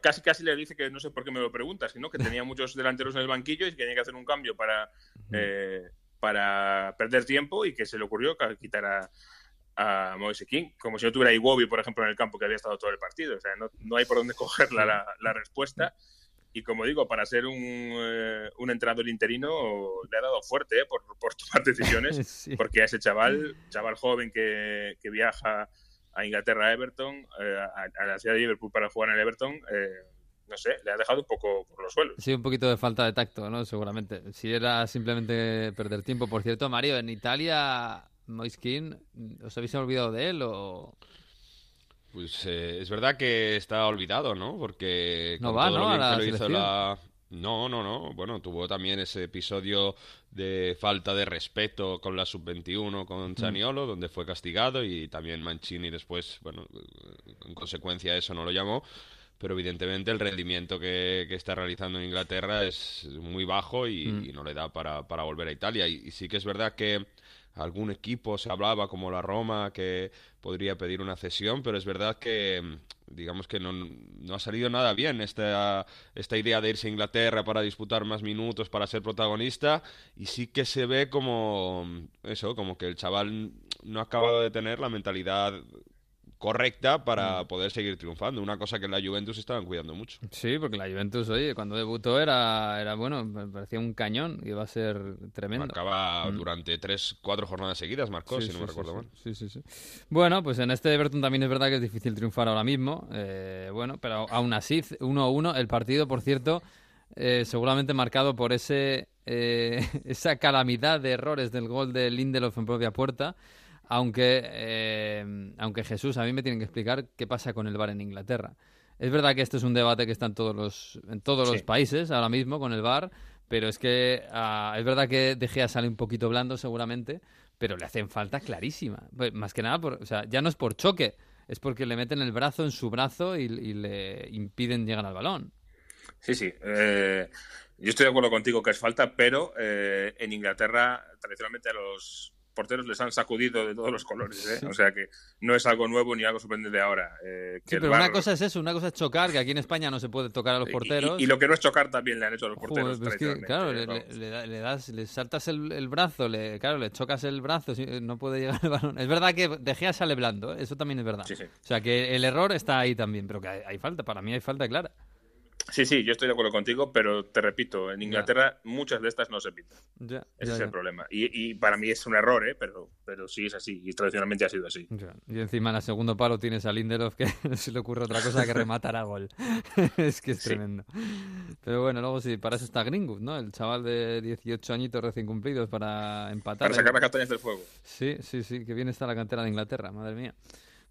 casi casi le dice que no sé por qué me lo preguntas, sino que tenía muchos delanteros en el banquillo y que tenía que hacer un cambio para eh, para perder tiempo y que se le ocurrió quitar a, a Moise King, como si no tuviera Iwobi, por ejemplo, en el campo que había estado todo el partido. O sea, no, no hay por dónde coger la, la, respuesta. Y como digo, para ser un, eh, un entrenador interino le ha dado fuerte eh, por, por, tomar decisiones, porque a ese chaval, chaval joven que, que viaja a Inglaterra, a Everton, eh, a, a, la ciudad de Liverpool para jugar en el Everton, eh, no sé, le ha dejado un poco por los suelos. Sí, un poquito de falta de tacto, ¿no? Seguramente. Si era simplemente perder tiempo. Por cierto, Mario, en Italia, Moiskin, ¿os habéis olvidado de él o...? Pues eh, es verdad que está olvidado, ¿no? Porque... No va, ¿no? A la No, no, no. Bueno, tuvo también ese episodio de falta de respeto con la sub-21 con mm. Chaniolo, donde fue castigado y también Mancini después, bueno, en consecuencia eso no lo llamó pero evidentemente el rendimiento que, está realizando en Inglaterra es muy bajo y, mm. no le da para, volver a Italia. Y, sí que es verdad que algún equipo se hablaba, como la Roma, que podría pedir una cesión, pero es verdad que digamos que no, no ha salido nada bien esta, esta idea de irse a Inglaterra para disputar más minutos, para ser protagonista, y sí que se ve como eso, como que el chaval no ha acabado de tener la mentalidad correcta para mm. poder seguir triunfando. Una cosa que la Juventus estaban cuidando mucho. Sí, porque la Juventus, oye, cuando debutó era, era bueno, parecía un cañón, iba a ser tremendo. Acaba mm. durante tres, cuatro jornadas seguidas, marcó, si no me recuerdo mal. Sí, sí, sí. Bueno, pues en este Everton también es verdad que es difícil triunfar ahora mismo. Eh, bueno, pero aún así, 1-1, el partido, por cierto, eh, seguramente marcado por ese eh, esa calamidad de errores del gol de Lindelof en propia puerta. Aunque, eh, aunque Jesús, a mí me tienen que explicar qué pasa con el VAR en Inglaterra. Es verdad que este es un debate que está en todos los, en todos los países ahora mismo con el VAR, pero es que ah, es verdad que De Gea sale un poquito blando seguramente, pero le hacen falta clarísima. Pues, más que nada, por, o sea, ya no es por choque, es porque le meten el brazo en su brazo y, le impiden llegar al balón. Sí, sí. Eh, yo estoy de acuerdo contigo que es falta, pero eh, en Inglaterra tradicionalmente a los porteros les han sacudido de todos los colores, ¿eh? o sea que no es algo nuevo ni algo sorprendente de ahora. Eh, sí, pero una cosa es eso, una cosa es chocar, que aquí en España no se puede tocar a los porteros. Y, lo que no es chocar también le han hecho a los porteros. Joder, claro, le, le, das, le saltas el, el, brazo, le, claro, le chocas el brazo, no puede llegar el balón. Es verdad que De Gea sale blando, ¿eh? eso también es verdad. Sí, sí. O sea que el error está ahí también, pero que hay, hay falta, para mí hay falta clara. Sí, sí, yo estoy de acuerdo contigo, pero te repito, en Inglaterra muchas de estas no se pitan. Ese es el problema. Y, para mí es un error, ¿eh? pero, pero sí es así, y tradicionalmente ha sido así. Y encima en el segundo palo tienes a Lindelof que no se le ocurre otra cosa que rematar a gol. es que es tremendo. Pero bueno, luego sí, para eso está Greenwood, ¿no? El chaval de 18 añitos recién cumplidos para empatar. Para sacar las castañas del fuego. Sí, sí, sí, que bien está la cantera de Inglaterra, madre mía.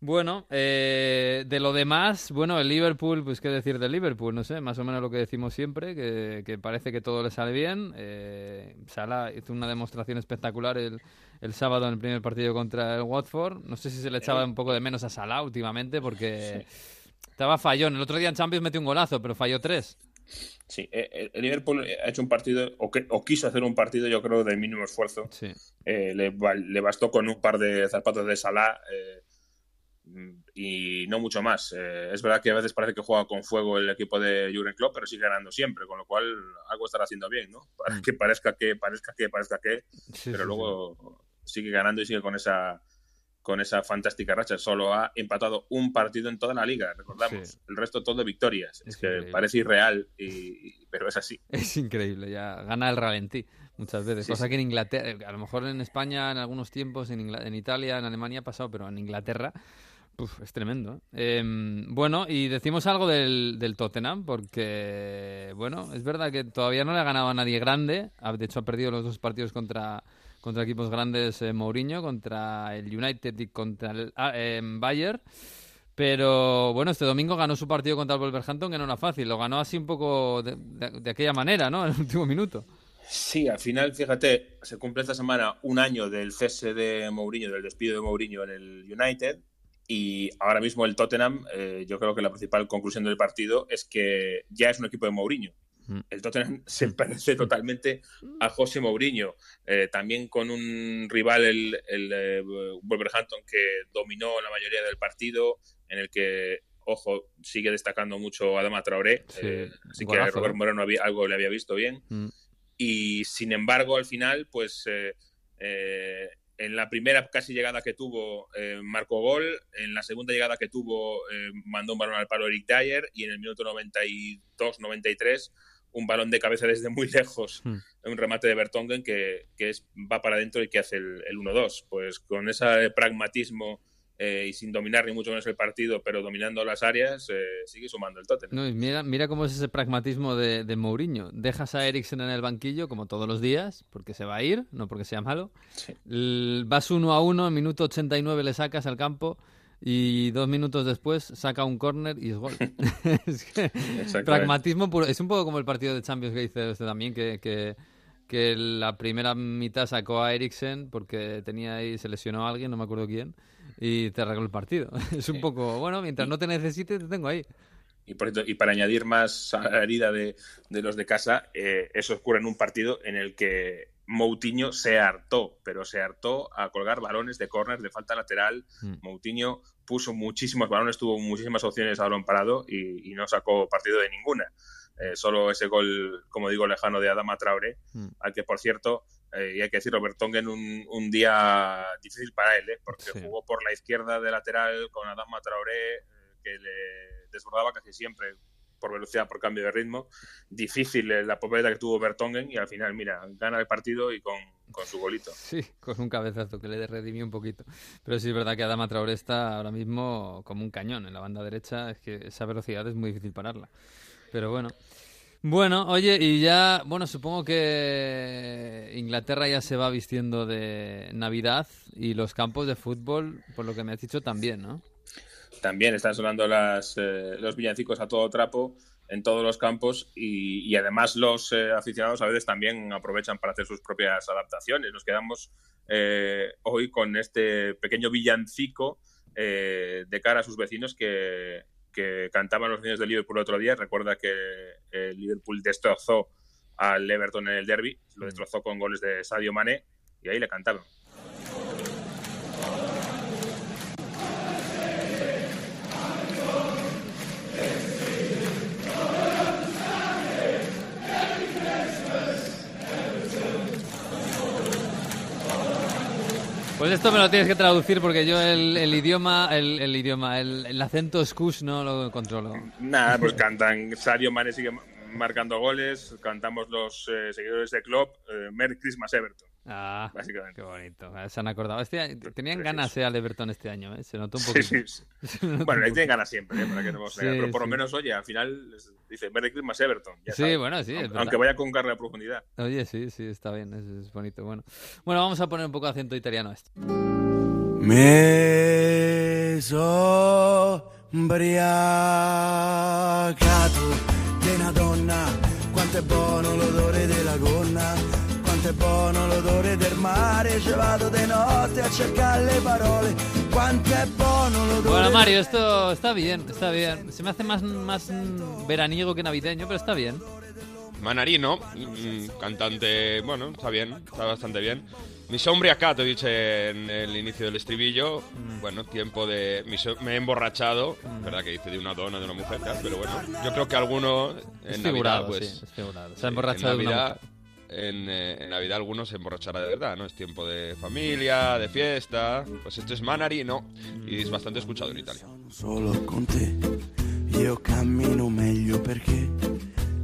Bueno, eh, de lo demás, bueno, el Liverpool, pues qué decir del Liverpool, no sé, más o menos lo que decimos siempre, que, parece que todo le sale bien. Eh, Salah hizo una demostración espectacular el, el, sábado en el primer partido contra el Watford. No sé si se le echaba un poco de menos a Salah últimamente porque estaba fallón. El otro día en Champions metió un golazo, pero falló tres. Sí, eh, el Liverpool ha hecho un partido, o, que, o quiso hacer un partido, yo creo, de mínimo esfuerzo. Sí. Eh, le, le, bastó con un par de zapatos de Salah. Eh, y no mucho más. Eh, es verdad que a veces parece que juega con fuego el equipo de Jurgen Klopp, pero sigue ganando siempre, con lo cual algo estará haciendo bien, ¿no? Para mm. que parezca que, parezca que, parezca que, pero luego sigue ganando y sigue con esa con esa fantástica racha. Solo ha empatado un partido en toda la liga, recordamos. El resto todo victorias. Es, que parece irreal, y, pero es así. Es increíble, ya gana el ralentí muchas veces. Cosa que en Inglaterra, a lo mejor en España en algunos tiempos, en, en Italia, en Alemania ha pasado, pero en Inglaterra es tremendo. Em, bueno, y decimos algo del, del, Tottenham, porque, bueno, es verdad que todavía no le ha ganado a nadie grande. De hecho, ha perdido los dos partidos contra, contra equipos grandes eh, Mourinho, contra el United y contra el ah, em, Bayern. Pero bueno, este domingo ganó su partido contra el Wolverhampton, que no era fácil. Lo ganó así un poco de, de aquella manera, ¿no? En el último minuto. Sí, al final, fíjate, se cumple esta semana un año del cese de Mourinho, del despido de Mourinho en el United y ahora mismo el Tottenham, eh, yo creo que la principal conclusión del partido es que ya es un equipo de Mourinho. Mm. El Tottenham se parece totalmente a José Mourinho, eh, también con un rival, el, el eh, Wolverhampton, que dominó la mayoría del partido, en el que, ojo, sigue destacando mucho Adama Traoré, así que Robert Moreno había, algo le había visto bien. Mm. Y sin embargo, al final, pues en la primera casi llegada que tuvo eh, marcó gol, en la segunda llegada que tuvo eh, mandó un balón al palo Eric Dyer y en el minuto 92-93 un balón de cabeza desde muy lejos, hmm. un remate de Bertongen que, que es, va para adentro y que hace el, el 1-2. Pues con ese pragmatismo eh, y sin dominar ni mucho menos el partido, pero dominando las áreas, eh, sigue sumando el Tottenham. mira, mira cómo es ese pragmatismo de, de, Mourinho. Dejas a Eriksen en el banquillo, como todos los días, porque se va a ir, no porque sea malo. vas uno a uno, en minuto 89 le sacas al campo y dos minutos después saca un córner y es gol. es pragmatismo puro. Es un poco como el partido de Champions que dice usted también, que, que, que la primera mitad sacó a Eriksen porque tenía ahí, se lesionó a alguien, no me acuerdo quién y te arreglo el partido. Es un poco, bueno, mientras no te necesite, te tengo ahí. Y, por, y para añadir más herida de, de los de casa, eh, eso ocurre en un partido en el que Moutinho se hartó, pero se hartó a colgar balones de córner, de falta lateral. Mm. Moutinho puso muchísimos balones, tuvo muchísimas opciones a balón parado y, no sacó partido de ninguna. Eh, solo ese gol, como digo, lejano de Adama Traore, mm. al que, por cierto, eh, y hay que decirlo, Bertongen un, un día difícil para él, ¿eh? porque jugó por la izquierda de lateral con Adama Traoré, eh, que le desbordaba casi siempre por velocidad, por cambio de ritmo. Difícil la popeta que tuvo Bertongen y al final, mira, gana el partido y con, con su golito. Sí, con un cabezazo que le redimió un poquito. Pero sí es verdad que Adama Traoré está ahora mismo como un cañón en la banda derecha, es que esa velocidad es muy difícil pararla. Pero bueno. Bueno, oye, y ya, bueno, supongo que Inglaterra ya se va vistiendo de Navidad y los campos de fútbol, por lo que me has dicho, también, ¿no? También están sonando las, eh, los villancicos a todo trapo en todos los campos y, además los eh, aficionados a veces también aprovechan para hacer sus propias adaptaciones. Nos quedamos eh, hoy con este pequeño villancico de cara a sus vecinos que, que cantaban los niños del Liverpool el otro día. Recuerda que el Liverpool destrozó al Everton en el derby, lo destrozó con goles de Sadio Mané y ahí le cantaban. Pues esto me lo tienes que traducir porque yo el, idioma, el, idioma, el, acento scush no lo controlo. Nada, pues cantan Sadio Mane sigue marcando goles, cantamos los eh, seguidores de Klopp, eh, Merry Christmas Everton. Ah, Básicamente. qué bonito. Ah, Se han acordado. Este, año- tenían Precioso. ganas eh, al Everton este año, ¿eh? Se notó un poquito. sí, sí. Bueno, ahí tienen ganas siempre, ¿eh? para que no vamos a Sí, pero por lo sí. menos, oye, al final dice Merry Christmas Everton. ya Sí, sabes. bueno, sí, Aunque-. Aunque vaya con carga de profundidad. Oye, sí, sí, está bien, es, es bonito. Bueno. bueno, vamos a poner un poco de acento italiano a esto. Mi sono ubriacato di una donna, quanto è buono l'odore della gonna, è buono l'odore del mare, ci vado di notte a cercare le parole, buono l'odore Bueno, Mario, esto está bien, está bien. Se me hace más, más mm, veraniego que navideño, pero está bien. Manarino, mm, cantante, bueno, está bien, está bastante bien. Mi sombriacato, dice en el inicio del estribillo. Mm. Bueno, tiempo de. me he emborrachado. Verdad que dice de una dona, de una mujer, pero bueno. Yo creo que alguno en Es Navidad, figurado, pues. sí, es figurado. Se ha emborrachado en de una Navidad, en, eh, en Navidad algunos se emborrachará de verdad, ¿no? Es tiempo de familia, de fiesta. Pues esto es Manarino y es bastante escuchado en Italia. solo con te. Io cammino meglio perché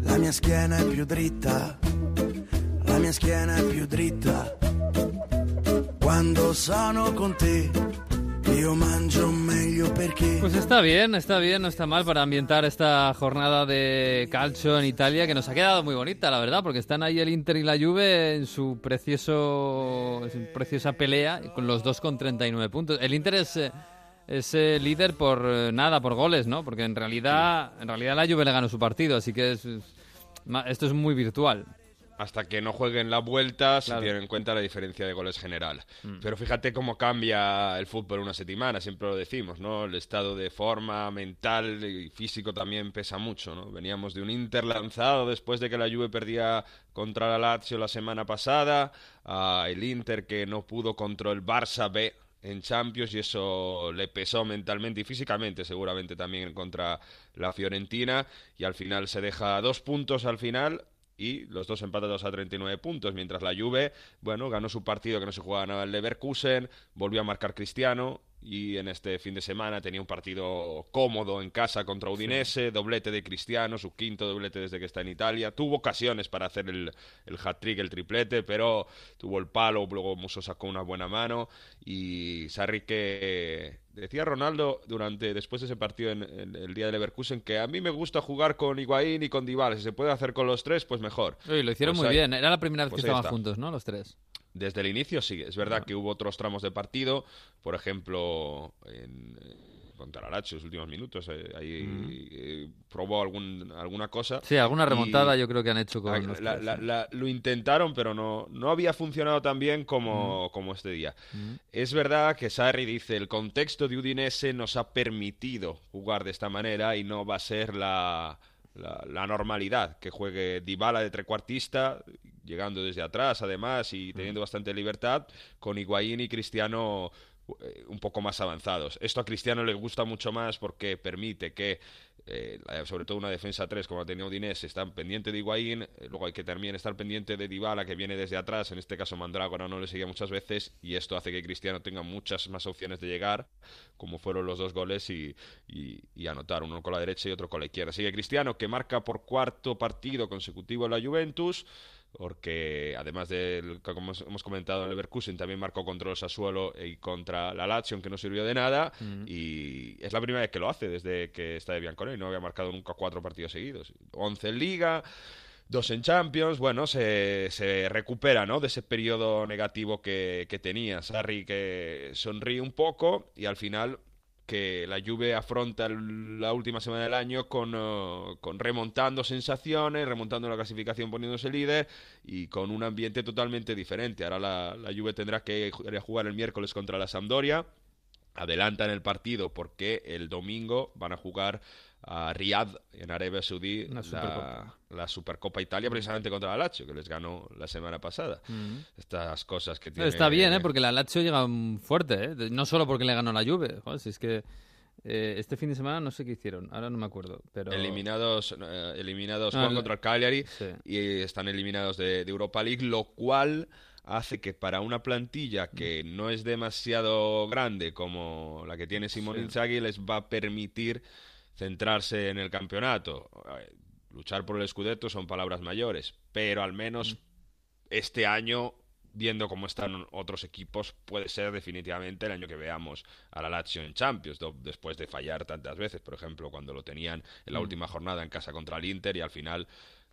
la mia schiena è più dritta. La mia schiena è più dritta. Quando sono con te, io mangio meglio perché. Pues está bien, está bien, no está mal para ambientar esta jornada de calcio en Italia que nos ha quedado muy bonita, la verdad, porque están ahí el Inter y la Juve en su precioso, en su preciosa pelea con los dos con 39 puntos. El Inter es, eh, es eh, líder por eh, nada, por goles, ¿no? Porque en realidad, en realidad la Juve le ganó su partido, así que es- esto es muy virtual. Hasta que no jueguen la vuelta, Claro. se tiene en cuenta la diferencia de goles general. Mm. Pero fíjate cómo cambia el fútbol una semana, siempre lo decimos, ¿no? El estado de forma mental y físico también pesa mucho, ¿no? Veníamos de un Inter lanzado después de que la Juve perdía contra la Lazio la semana pasada, a el Inter que no pudo contra el Barça B en Champions y eso le pesó mentalmente y físicamente seguramente también contra la Fiorentina y al final se deja dos puntos al final y los dos empatados a 39 puntos, mientras la Juve, bueno, ganó su partido que no se jugaba nada en Leverkusen, volvió a marcar Cristiano y en este fin de semana tenía un partido cómodo en casa contra Udinese, doblete de Cristiano, su quinto doblete desde que está en Italia, tuvo ocasiones para hacer el, el hat-trick, el triplete, pero tuvo el palo, luego Muso sacó una buena mano y Sarri que decía Ronaldo durante después de ese partido en, en el día de Leverkusen que a mí me gusta jugar con Higuaín y con Dybala, si se puede hacer con los tres, pues mejor. Uy, lo hicieron Pues muy ahí- bien, era la primera vez pues que ahí estaban está. juntos, ¿no? Los tres. Desde el inicio sí, es verdad que hubo otros tramos de partido, por ejemplo, en, contra el Lazio, los últimos minutos, eh, ahí eh, probó algún, alguna cosa. Sí, alguna remontada yo creo que han hecho con la- tres, la- la- lo intentaron, pero no, no había funcionado tan bien como, Mm. como este día. Es verdad que Sarri dice, el contexto de Udinese nos ha permitido jugar de esta manera y no va a ser la, la, la normalidad que juegue Dybala de trecuartista, llegando desde atrás además y teniendo bastante libertad, con Higuaín y Cristiano un poco más avanzados. Esto a Cristiano le gusta mucho más porque permite que, eh, sobre todo una defensa 3 como ha tenido Udinese, están pendiente de Higuaín, eh, luego hay que también estar pendiente de Dybala que viene desde atrás, en este caso Mandrágora no le seguía muchas veces y esto hace que Cristiano tenga muchas más opciones de llegar, como fueron los dos goles y, y- y anotar, uno con la derecha y otro con la izquierda. Sigue Cristiano que marca por cuarto partido consecutivo en la Juventus, porque además que como hemos- comentado el Leverkusen también marcó contra el Sassuolo y contra la Lazio aunque no sirvió de nada y es la primera vez que lo hace desde que está de Bianconeri no había marcado nunca cuatro partidos seguidos. 11 en Liga dos en Champions bueno se, se recupera ¿no? de ese periodo negativo que, que tenía. Sarri que sonríe un poco y al final que la Juve afronta la última semana del año con, eh, con remontando sensaciones, remontando la clasificación poniéndose líder y con un ambiente totalmente diferente. Ahora la, la Juve tendrá que jugar el miércoles contra la Sampdoria. Adelantan el partido porque el domingo van a jugar a Riyadh, en Arabia Saudí, la, Supercopa. la Supercopa Italia, precisamente contra la Lazio, que les ganó la semana pasada. Estas cosas que tiene... Está bien, ¿eh? Porque la Lazio llega mm, fuerte, ¿eh? No solo porque le ganó la Juve. Joder, si es que eh, este fin de semana no sé qué hicieron. Ahora no me acuerdo. Pero... Eliminados, eh, eliminados Ah, la- contra el Cagliari Sí. y están eliminados de, de Europa League, lo cual hace que para una plantilla que no es demasiado grande como la que tiene Simón Sí. Inzaghi les va a permitir centrarse en el campeonato. Eh, Luchar por el Scudetto son palabras mayores, pero al menos este año, viendo cómo están otros equipos, puede ser definitivamente el año que veamos a la Lazio en Champions, después de fallar tantas veces, por ejemplo, cuando lo tenían en la Mm. última jornada en casa contra el Inter y al final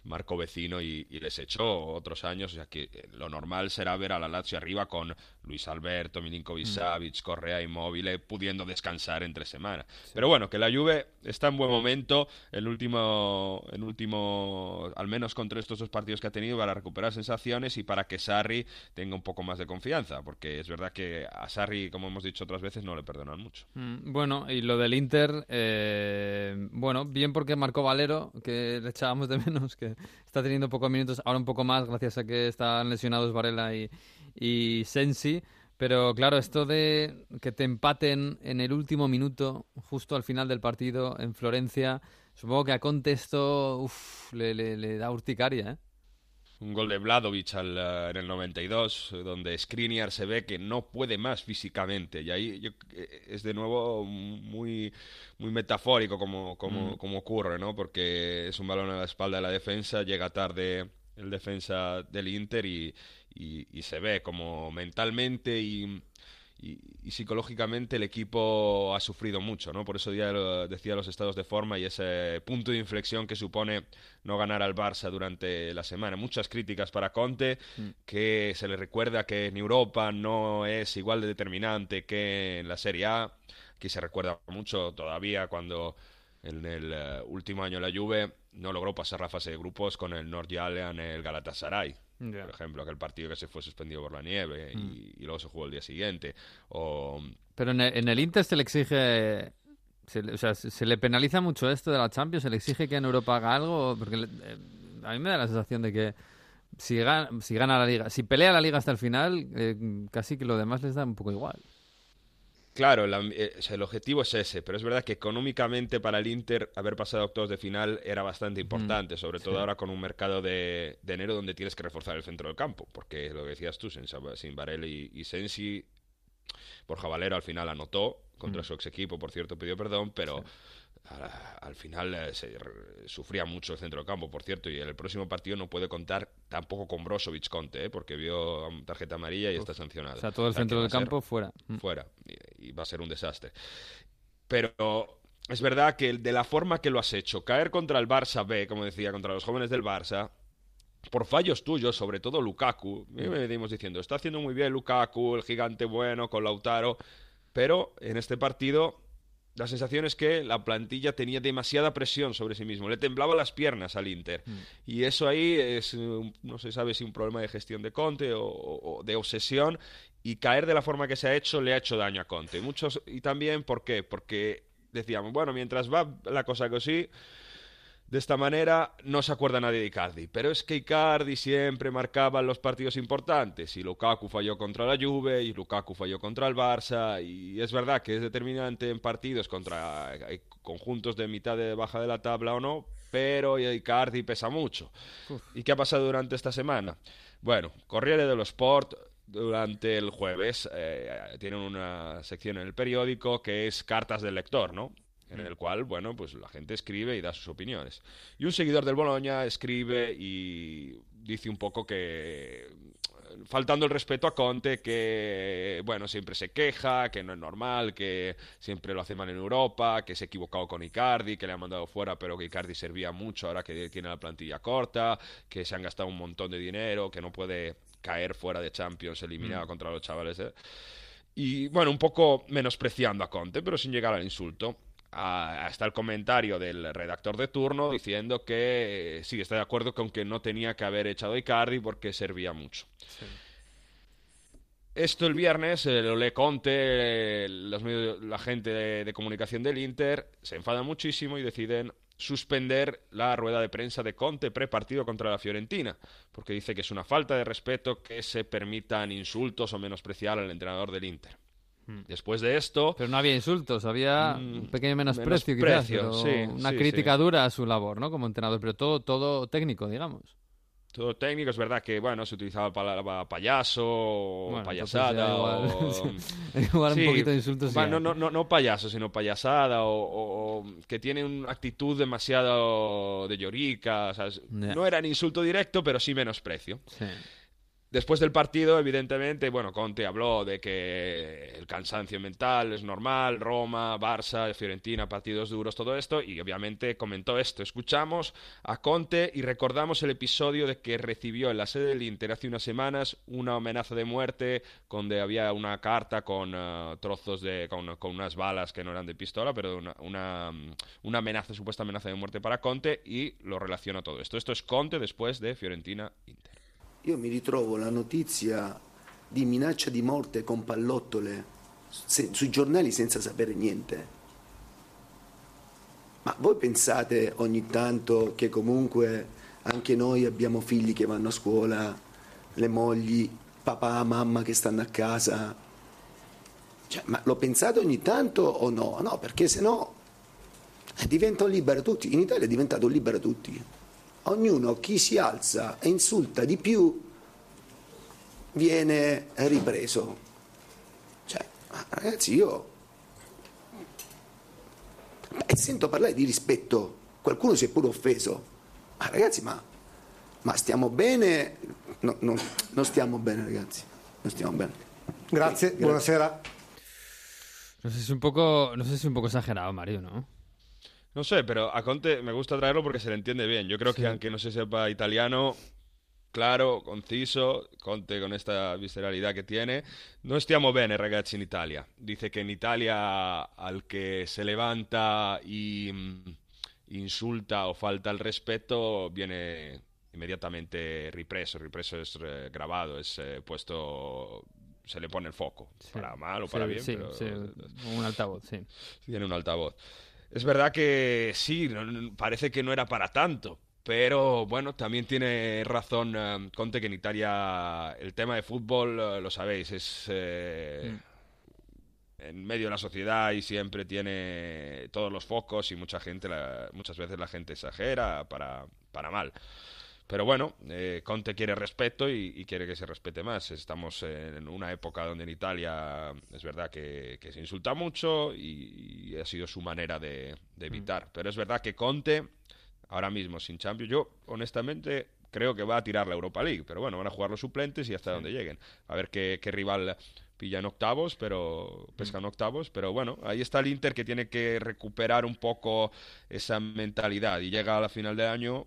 marcó vecino y, y les echó otros años, o sea que eh, lo normal será ver a la Lazio arriba con Luis Alberto, Milinkovic Mm. Correa Immobile, pudiendo descansar entre semana. Pero bueno, que la Juve está en buen momento, el último, el último, al menos contra estos dos partidos que ha tenido, para recuperar sensaciones y para que Sarri tenga un poco más de confianza, porque es verdad que a Sarri, como hemos dicho otras veces, no le perdonan mucho. Mm, Bueno, y lo del Inter, eh, bueno, bien porque marcó Valero, que le echábamos de menos, que está teniendo pocos minutos, ahora un poco más, gracias a que están lesionados Varela y, y Sensi. Pero claro, esto de que te empaten en el último minuto, justo al final del partido en Florencia, supongo que a Conte esto uf, le, le- le da urticaria, ¿eh? Un gol de Vladovic al, eh, en el 92, eh, donde Skriniar se ve que no puede más físicamente. Y ahí yo- eh, es de nuevo muy, muy metafórico como, como, Mm. como ocurre, ¿no? Porque es un balón a la espalda de la defensa, llega tarde el defensa del Inter y, y- y se ve como mentalmente y, y- y psicológicamente el equipo ha sufrido mucho, ¿no? Por eso decía los estados de forma y ese punto de inflexión que supone no ganar al Barça durante la semana. Muchas críticas para Conte, Mm. que se le recuerda que en Europa no es igual de determinante que en la Serie A. Aquí se recuerda mucho todavía cuando en el eh, último año la Juve no logró pasar la fase de grupos con el Nordjylland, el Galatasaray Por ejemplo, aquel partido que se fue suspendido por la nieve Mm. y, y luego se jugó el día siguiente. O Pero en el, en el Inter se le exige. Se o sea, se se le penaliza mucho esto de la Champions, se le exige que en Europa haga algo, porque le- eh, a mí me da la sensación de que si gana, si gana la liga, si pelea la liga hasta el final, eh, casi que lo demás les da un poco igual. Claro, el, am- eh, el objetivo es ese, pero es verdad que económicamente para el Inter haber pasado a octavos de final era bastante importante, sobre todo sí. ahora con un mercado de, de enero donde tienes que reforzar el centro del campo, porque lo que decías tú, sin, sin y, y Sensi, Borja Valero al final anotó contra Mm. su ex equipo, por cierto, pidió perdón, pero al final eh, se sufría mucho el centro del campo, por cierto, y en el próximo partido no puede contar tampoco con Brozovic Conte, ¿eh? porque vio um, tarjeta amarilla y está sancionado. O sea, todo el sea, centro del campo fuera. Mm. fuera y, y va a ser un desastre. Pero es verdad que de la forma que lo has hecho, caer contra el Barça B, como decía, contra los jóvenes del Barça, por fallos tuyos, sobre todo Lukaku, Mm. y venimos diciendo, está haciendo muy bien Lukaku, el gigante bueno, con Lautaro, pero en este partido la sensación es que la plantilla tenía demasiada presión sobre sí mismo, le temblaba las piernas al Inter. Mm. Y eso ahí es, no se sabe si un problema de gestión de Conte o, de obsesión, y caer de la forma que se ha hecho le ha hecho daño a Conte. Muchos, y también, ¿por qué? Porque decíamos, bueno, mientras va la cosa así, de esta manera no se acuerda nadie de Icardi. Pero es que Icardi siempre marcaba los partidos importantes. Y Lukaku falló contra la Juve, y Lukaku falló contra el Barça. Y es verdad que es determinante en partidos contra hay conjuntos de mitad de baja de la tabla o no. Pero Icardi pesa mucho. ¿Y qué ha pasado durante esta semana? Bueno, Corriere dello Sport durante el jueves eh, tienen una sección en el periódico que es cartas del lector, ¿no? En el cual, bueno, pues la gente escribe y da sus opiniones. Y un seguidor del Bologna escribe y dice un poco que, faltando el respeto a Conte, que, bueno, siempre se queja, que no es normal, que siempre lo hace mal en Europa, que se ha equivocado con Icardi, que le ha mandado fuera, pero que Icardi servía mucho ahora que tiene la plantilla corta, que se han gastado un montón de dinero, que no puede caer fuera de Champions eliminado contra los chavales. ¿eh? Y bueno, un poco menospreciando a Conte, pero sin llegar al insulto. Está el comentario del redactor de turno diciendo que eh, sí, está de acuerdo con que no tenía que haber echado a Icardi porque servía mucho. Esto el viernes eh, lo lee Conte, eh, los medios- la gente de, de comunicación del Inter se enfada muchísimo y deciden suspender la rueda de prensa de Conte prepartido contra la Fiorentina, porque dice que es una falta de respeto que se permitan insultos o menospreciar al entrenador del Inter. Después de esto, Pero no había insultos, había Mm, un pequeño menosprecio, menosprecio, quizás, pero sí, una sí, crítica sí. dura a su labor, ¿no? Como entrenador, pero todo, todo técnico, digamos. todo técnico. Es verdad que, bueno, se utilizaba la palabra payaso Bueno, payasada. entonces o- igual, igual Sí, un poquito de insultos. bueno, ya. no, no, no payaso, sino payasada o, o- o que tiene una actitud demasiado de llorica. sea. No era ni insulto directo, pero sí menosprecio. Sí. Después del partido, evidentemente, bueno, Conte habló de que el cansancio mental es normal, Roma, Barça, Fiorentina, partidos duros, todo esto, y obviamente comentó esto. Escuchamos a Conte y recordamos el episodio de que recibió en la sede del Inter hace unas semanas una amenaza de muerte, donde había una carta con eh, trozos de, con, unas balas que no eran de pistola, pero una, una, mm, amenaza, supuesta amenaza de muerte para Conte, y lo relaciona todo esto. Esto es Conte después de Fiorentina-Inter. Io mi ritrovo la notizia di minaccia di morte con pallottole se- sui giornali senza sapere niente. Ma voi pensate ogni tanto che comunque anche noi abbiamo figli che vanno a scuola, le mogli, papà, mamma che stanno a casa? Cioè, ma lo pensate ogni tanto o no? No, perché se no diventa un libero tutti. In Italia è diventato libero tutti. Ognuno, chi si alza e insulta di più, viene ripreso. Cioè, ragazzi, io e sento parlare di rispetto, qualcuno si è pure offeso. Ma ragazzi, ma, ma stiamo bene? No, no, non stiamo bene, ragazzi. Non stiamo bene. Grazie, Grazie. buonasera. No sé si un poco, no sé si es un poco exagerado, Mario, ¿no? No sé, pero a Conte me gusta traerlo porque se le entiende bien. Yo creo que aunque no se sepa italiano, claro, conciso, Conte con esta visceralidad que tiene, no stiamo bene ragazzi in Italia. Dice que en Italia al que se levanta y mm, insulta o falta el respeto viene inmediatamente ripreso. Ripreso es eh, grabado, es eh, puesto... Se le pone el foco, para mal o para Sí, bien, sí, pero sí, un altavoz, sí. tiene un altavoz. Es verdad que sí, parece que no era para tanto, pero bueno, también tiene razón eh, Conte que en Italia el tema de fútbol, eh, lo sabéis, es eh, en medio de la sociedad y siempre tiene todos los focos y mucha gente, la- muchas veces la gente exagera para, para mal. Pero bueno, eh, Conte quiere respeto y, y quiere que se respete más. Estamos en una época donde en Italia es verdad que, que se insulta mucho y, y ha sido su manera de, de evitar. Pero es verdad que Conte, ahora mismo sin Champions, yo honestamente creo que va a tirar la Europa League. Pero bueno, van a jugar los suplentes y hasta donde lleguen. A ver qué, qué rival pillan octavos, pero pescan octavos, pero bueno, ahí está el Inter que tiene que recuperar un poco esa mentalidad y llega a la final de año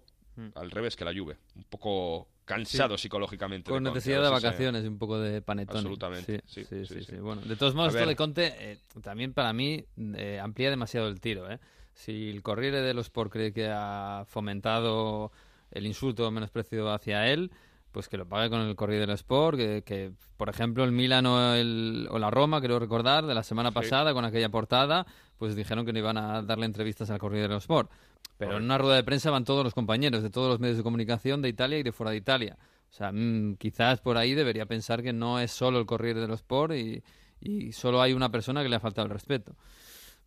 al revés que la Juve, un poco cansado Sí. psicológicamente. Con de Conte. necesidad de vacaciones y un poco de panetón. Absolutamente, Sí, sí, sí. Bueno, de todos modos, esto de Conte eh, también para mí eh, amplía demasiado el tiro. ¿eh? Si el Corriere dello Sport cree que ha fomentado el insulto o menosprecio hacia él, pues que lo pague con el Corriere dello Sport, que, que, por ejemplo el Milan o, el- o la Roma, creo recordar, de la semana pasada con aquella portada, pues dijeron que no iban a darle entrevistas al Corriere dello Sport. Pero en una rueda de prensa van todos los compañeros de todos los medios de comunicación de Italia y de fuera de Italia. O sea, mm, quizás por ahí debería pensar que no es solo el Corriere dello Sport y, y solo hay una persona que le ha faltado el respeto.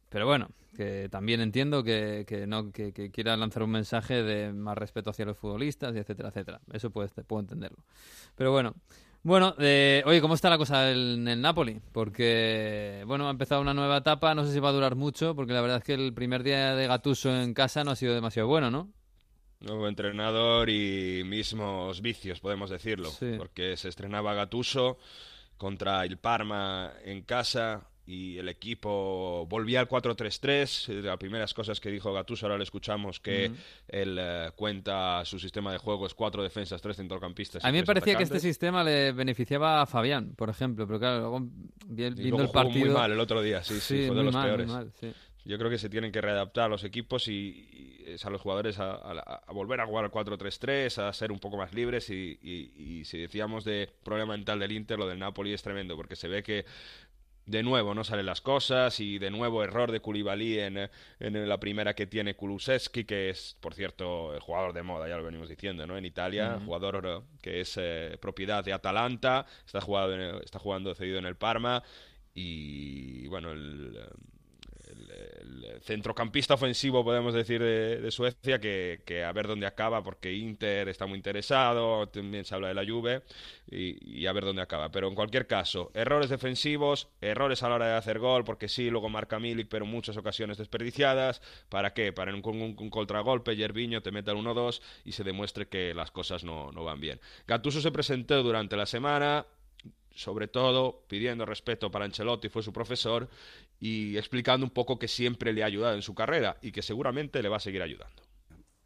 Pero bueno, que también entiendo que, que no que, que quiera lanzar un mensaje de más respeto hacia los futbolistas, y etcétera, etcétera. Eso puede, puedo entenderlo. Pero bueno, bueno, eh, oye, ¿cómo está la cosa en el Napoli? Porque, bueno, ha empezado una nueva etapa, no sé si va a durar mucho, porque la verdad es que el primer día de Gatuso en casa no ha sido demasiado bueno, ¿no? Nuevo entrenador y mismos vicios, podemos decirlo. Sí. Porque se estrenaba Gatuso contra el Parma en casa y el equipo volvía al 4-3-3. Eh, Las primeras cosas que dijo Gatuso, ahora le escuchamos que Ujú. él eh, cuenta su sistema de juego es cuatro defensas, tres centrocampistas. A mí me parecía que este atacantes. sistema le beneficiaba a Fabián, por ejemplo, pero claro, luego vi- viendo luego el partido... muy mal el otro día, sí, sí, fue de los mal, peores. mal, sí. Yo creo que se tienen que readaptar los equipos y, y es a los jugadores a, a- a volver a jugar al 4-3-3, a ser un poco más libres y, y- y si decíamos de problema mental del Inter, lo del Napoli es tremendo porque se ve que de nuevo no salen las cosas y de nuevo error de Koulibaly en, en la primera que tiene Kulusevski, que es, por cierto, el jugador de moda, ya lo venimos diciendo, ¿no? En Italia, Ujú. jugador que es eh, propiedad de Atalanta, está jugando, en el- está jugando cedido en el Parma y, bueno, el... el- centrocampista ofensivo, podemos decir, de, Suecia, que, a ver dónde acaba, porque Inter está muy interesado, también se habla de la Juve, y, a ver dónde acaba. Pero en cualquier caso, errores defensivos, errores a la hora de hacer gol, porque sí, luego marca Milik, pero muchas ocasiones desperdiciadas. ¿Para qué? Para en un, un, contragolpe, Yerviño te meta el 1-2 y se demuestre que las cosas no, no van bien. Gattuso se presentó durante la semana, sobre todo pidiendo respeto para Ancelotti, fue su profesor, y explicando un poco que siempre le ha ayudado en su carrera y que seguramente le va a seguir ayudando.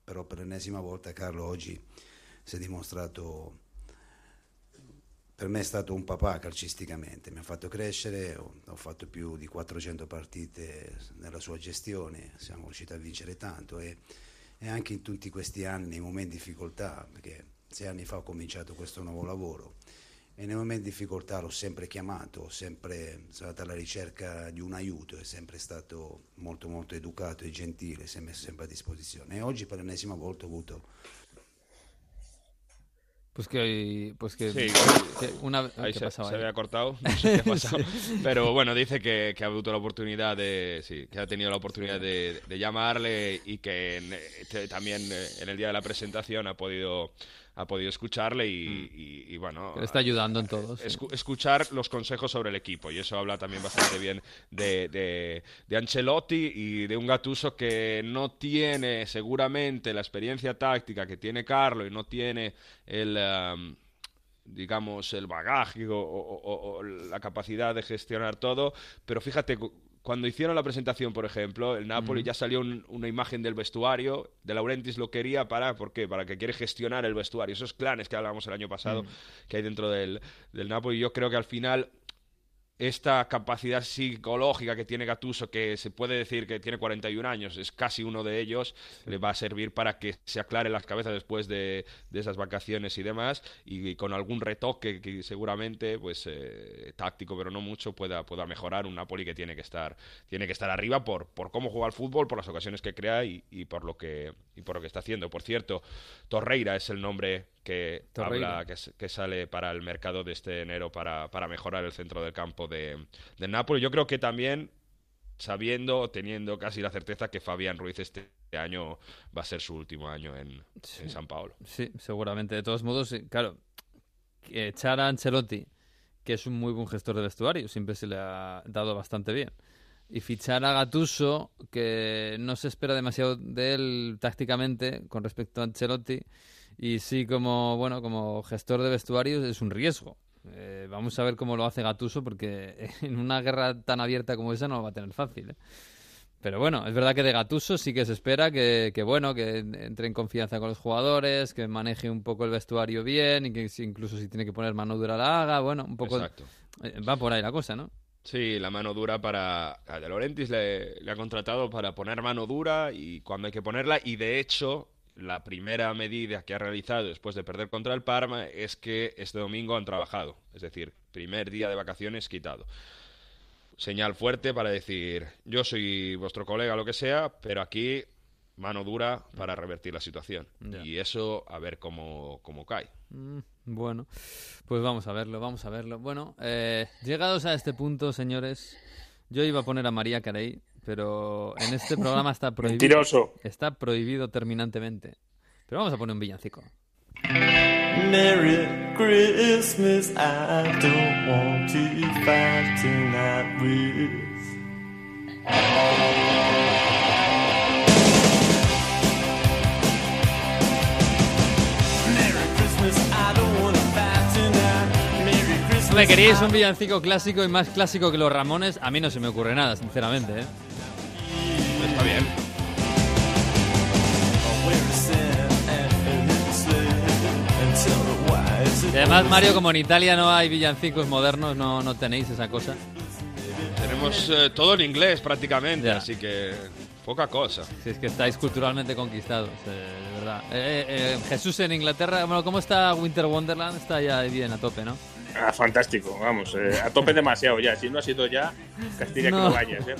Però per l'ennesima volta Carlo oggi si è dimostrato, per me è stato un papà calcisticamente, mi ha fatto crescere, ho, fatto più di 400 partite nella sua gestione, siamo riusciti a vincere tanto e, e anche in tutti questi anni, nei momenti di difficoltà, perché sei anni fa ho cominciato questo nuovo lavoro, e nei momenti di difficoltà l'ho sempre chiamato, ho sempre stato alla ricerca di un aiuto, è sempre stato molto molto educato e gentile, si è messo sempre a disposizione. E oggi per l'ennesima volta ho avuto Pues que, pues que, sí, que una ahí se, se, había cortado, no sé qué ha pasado, sí. pero bueno, dice que, que, ha habido la oportunidad de, sí, que ha tenido la oportunidad de, de llamarle y que en, eh, también eh, en el día de la presentación ha podido ha podido escucharle y, mm. bueno... le está ayudando en todo. escuchar los consejos sobre el equipo y eso habla también bastante bien de, de, Ancelotti y de un Gatuso que no tiene seguramente la experiencia táctica que tiene Carlo y no tiene el... Um, digamos, el bagaje o, la capacidad de gestionar todo, pero fíjate, cuando hicieron la presentación, por ejemplo, el Napoli ya salió una imagen del vestuario, de Laurentis lo quería para, ¿por qué? Para que quiere gestionar el vestuario, esos clanes que hablábamos el año pasado que hay dentro del, del Napoli. Yo creo que al final esta capacidad psicológica que tiene Gatuso, que se puede decir que tiene 41 años, es casi uno de ellos, le va a servir para que se aclare las cabezas después de, esas vacaciones y demás, y, con algún retoque que seguramente, pues eh, táctico, pero no mucho, pueda, pueda mejorar un Napoli que tiene que estar, tiene que estar arriba por, por cómo juega el fútbol, por las ocasiones que crea y, y por lo que, y por lo que está haciendo. Por cierto, Torreira es el nombre que habla que, sale para el mercado de este enero para, para mejorar el centro del campo de, de Napoli. Yo creo que también sabiendo, teniendo casi la certeza que Fabián Ruiz este año va a ser su último año en, San Paulo. Sí, seguramente. De todos modos, claro, echar a Ancelotti, que es un muy buen gestor de vestuario, siempre se le ha dado bastante bien. Y fichar a Gatuso, que no se espera demasiado de él tácticamente con respecto a Ancelotti, y sí, como, bueno, como gestor de vestuarios es un riesgo. Eh, vamos a ver cómo lo hace Gatuso, porque en una guerra tan abierta como esa no lo va a tener fácil. ¿eh? Pero bueno, es verdad que de Gatuso sí que se espera que, que, bueno, que entre en confianza con los jugadores, que maneje un poco el vestuario bien y que incluso si tiene que poner mano dura la haga, bueno, un poco... Exacto. Eh, va por ahí la cosa, ¿no? Sí, la mano dura para... A De Laurentiis le, le ha contratado para poner mano dura y cuando hay que ponerla y de hecho la primera medida que ha realizado después de perder contra el Parma es que este domingo han trabajado, es decir, primer día de vacaciones quitado. Señal fuerte para decir, yo soy vuestro colega, lo que sea, pero aquí mano dura para revertir la situación. Y eso, a ver cómo, cómo cae. Mm, bueno, pues vamos a verlo, vamos a verlo. Bueno, eh, llegados a este punto, señores, yo iba a poner a María Carey, pero en este programa está prohibido. Mentiroso. Está prohibido terminantemente. Pero vamos a poner un villancico. Merry Christmas, I don't want to fight tonight with. Me queréis un villancico clásico y más clásico que los Ramones, a mí no se me ocurre nada, sinceramente. ¿eh? Está bien. Y además, Mario, como en Italia no hay villancicos modernos, no, no tenéis esa cosa. Tenemos eh, todo en inglés prácticamente, así que poca cosa. Si es que estáis culturalmente conquistados, eh, de verdad. Eh, Jesús en Inglaterra, bueno, ¿cómo está Winter Wonderland? Está ya bien a tope, ¿no? Ah, fantástico, vamos, eh, a tope demasiado ya. Si no ha sido ya, castiga que no vayas, ¿eh?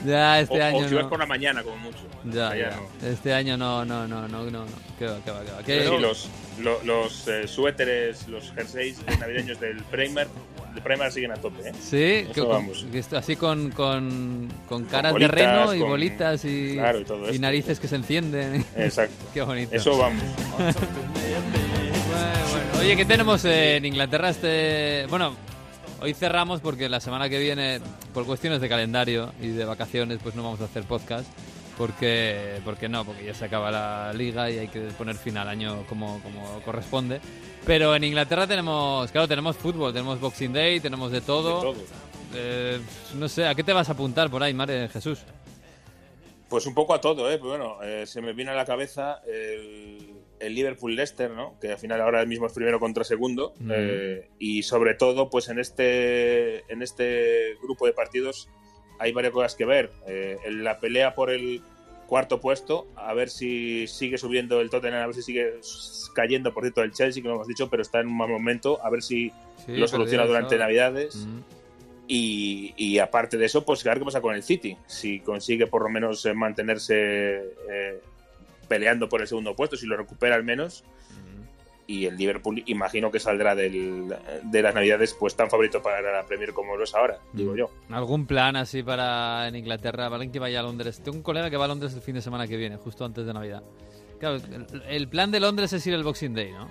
ya, este año. O si vas por la mañana, como mucho. Ya, ya. Este año no, no, no, no, no. no. ¿Qué va, qué va, qué va? Sí, los, los, los eh, suéteres, los jerseys navideños del Primer de Primark siguen a tope, ¿eh? Sí, que- vamos. así con, con, con caras bolitas, de reno y con- bolitas y, claro, y todo esto. narices que se encienden. Exacto. Qué bonito. Eso vamos. Oye, ¿qué tenemos en Inglaterra este...? Bueno, hoy cerramos porque la semana que viene, por cuestiones de calendario y de vacaciones, pues no vamos a hacer podcast. Porque, porque no, porque ya se acaba la liga y hay que poner fin al año como, como corresponde. Pero en Inglaterra tenemos, claro, tenemos fútbol, tenemos Boxing Day, tenemos de todo. De todo. Eh, no sé, ¿a qué te vas a apuntar por ahí, Mare Jesús? Pues un poco a todo, ¿eh? Bueno, eh, se me viene a la cabeza el, el Liverpool-Leicester, ¿no? Que al final ahora mismo es primero contra segundo. Mm. eh, y sobre todo, pues en este, en este grupo de partidos hay varias cosas que ver. Eh, en la pelea por el cuarto puesto, a ver si sigue subiendo el Tottenham, a ver si sigue cayendo, por cierto, el Chelsea, que lo hemos dicho, pero está en un mal momento, a ver si Sí, lo soluciona durante ¿no? Navidades. Mm. Y, y aparte de eso, pues a ver qué pasa con el City. Si consigue por lo menos eh, mantenerse eh, peleando por el segundo puesto, si lo recupera al menos. Y el Liverpool, imagino que saldrá del, de las Navidades, pues tan favorito para la Premier como lo es ahora, digo yo. ¿Algún plan así para en Inglaterra? ¿Para que vaya a Londres? Tengo un colega que va a Londres el fin de semana que viene, justo antes de Navidad. Claro, el, el plan de Londres es ir el Boxing Day, ¿no?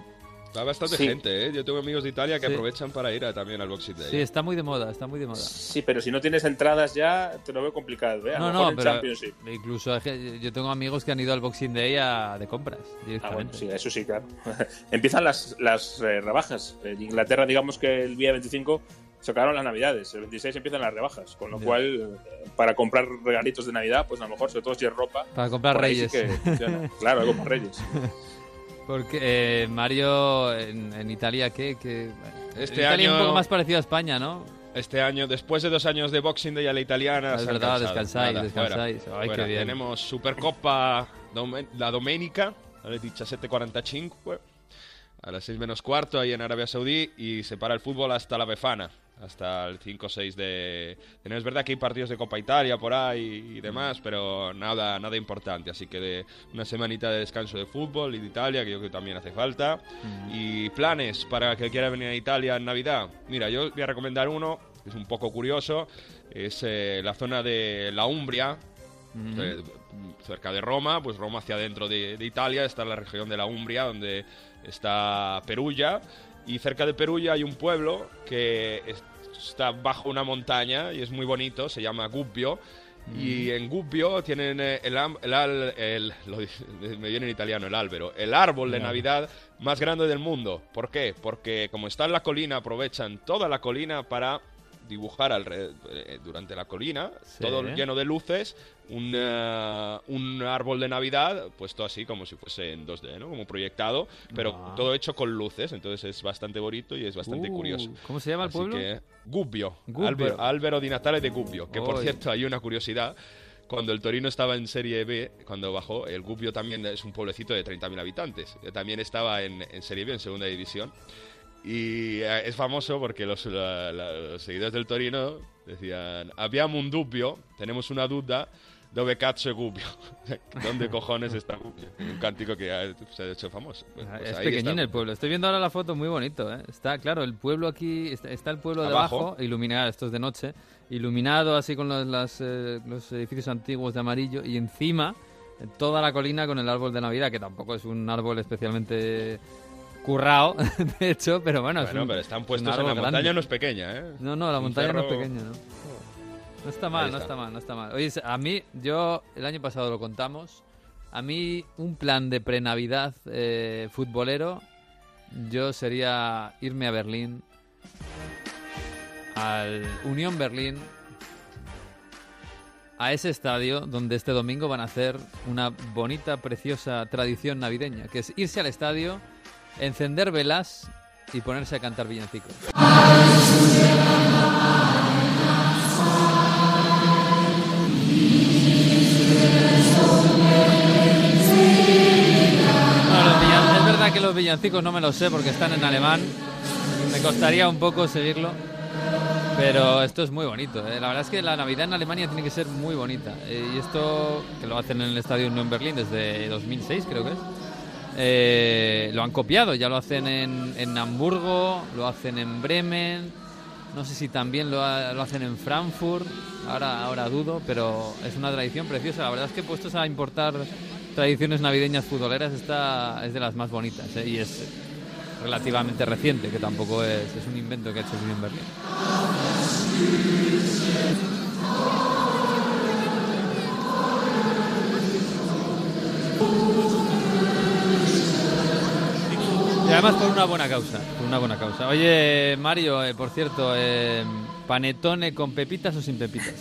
Está bastante Sí. gente, ¿eh? Yo tengo amigos de Italia que Sí. aprovechan para ir a- también al Boxing Day. Sí, está muy de moda, está muy de moda. Sí, pero si no tienes entradas ya, te lo veo complicado. ¿eh? A No, lo no, pero Championship. incluso yo tengo amigos que han ido al Boxing Day a- de compras Ah, bueno, directamente. sí, eso sí, claro. Empiezan las, las eh, rebajas. En Inglaterra, digamos que el día 25 se acabaron las navidades. El 26 empiezan las rebajas. Con lo cual, eh, para comprar regalitos de Navidad, pues a lo mejor, sobre todo si es ropa. Para comprar ahí sí reyes. que claro, algo para reyes. Porque eh, Mario en, en Italia, ¿qué? qué? Este Italia es un año- poco más parecido a España, ¿no? Este año, después de dos años de Boxing Day a la italiana, Es verdad, descansáis, Nada, descansáis. fuera, Ay, qué fuera. bien. Tenemos Supercoppa Dome- la Domenica, alle 17.45, a las 6 menos cuarto, ahí en Arabia Saudí, y se para el fútbol hasta la Befana, hasta el 5 o 6 de... de. Es verdad que hay partidos de Copa Italia por ahí y demás, pero nada, nada importante. Así que de una semanita de descanso de fútbol y de Italia, que yo creo que también hace falta. Y planes para que quiera venir a Italia en Navidad. Mira, yo voy a recomendar uno, que es un poco curioso, es eh, la zona de la Umbria, Mm. eh, cerca de Roma, pues Roma hacia adentro de, de Italia, está la región de la Umbria, donde está Perugia, y cerca de Perugia hay un pueblo que es- está bajo una montaña y es muy bonito, se llama Gubbio, y en Gubbio tienen eh, el, el, el- me viene en italiano el el árbol de. Navidad más grande del mundo. ¿Por qué? Porque como está en la colina, aprovechan toda la colina para dibujar alre- eh, durante la colina, Sí. todo lleno de luces, un, eh, un árbol de Navidad puesto así como si fuese en 2D, ¿no? Como proyectado, pero Ah. todo hecho con luces, entonces es bastante bonito y es bastante Uh, curioso. ¿Cómo se llama el Así pueblo? que, Gubbio, Gubbio. Albero di Natale de Gubbio, que por Oy. cierto hay una curiosidad. Cuando el Torino estaba en Serie B, cuando bajó, el Gubbio también es un pueblecito de 30.000 habitantes. También estaba en, en Serie B, en Segunda División. Y eh, es famoso porque los, la- la- los seguidores del Torino decían: Abbiamo un dubbio, tenemos una duda, dove cazzo Gubbio? ¿Dónde cojones está Gubbio? Un cántico que ha- se ha hecho famoso. Pues- Ah, pues es pequeñín está. el pueblo. Estoy viendo ahora la foto, muy bonito, ¿eh? Está, claro, el pueblo aquí, está, está el pueblo Abajo. debajo, iluminado, esto es de noche, iluminado así con los, las, eh, los edificios antiguos de amarillo y encima eh, toda la colina con el árbol de Navidad, que tampoco es un árbol especialmente currao, de hecho, pero bueno, es Bueno, un- pero están puestos en la montaña, no es pequeña, ¿eh? No, no, la Un montaña no es pequeña, ¿no? No está mal, no está. está mal, no está mal. Oye, a mí, yo el año pasado lo contamos, a mí un plan de pre-Navidad eh, futbolero, yo sería irme a Berlín, al Unión Berlín, a ese estadio donde este domingo van a hacer una bonita, preciosa tradición navideña, que es irse al estadio, encender velas y ponerse a cantar villancicos. Es verdad que los villancicos no me los sé porque están en alemán. Me costaría un poco seguirlo. Pero esto es muy bonito. ¿eh? La verdad es que la Navidad en Alemania tiene que ser muy bonita. Eh, y esto, que lo hacen en el Estadio Unión Berlín desde 2006, creo que es. Eh, lo han copiado. Ya lo hacen en, en Hamburgo, lo hacen en Bremen. No sé si también lo, ha- lo hacen en Frankfurt, ahora, ahora dudo, pero es una tradición preciosa. La verdad es que puestos a importar tradiciones navideñas futboleras, esta es de las más bonitas ¿eh? y es relativamente reciente, que tampoco es, es un invento que ha hecho el Unión Berlín. Y además por una buena causa, por una buena causa. Oye, Mario, eh, por cierto, eh, panetone con pepitas o sin pepitas.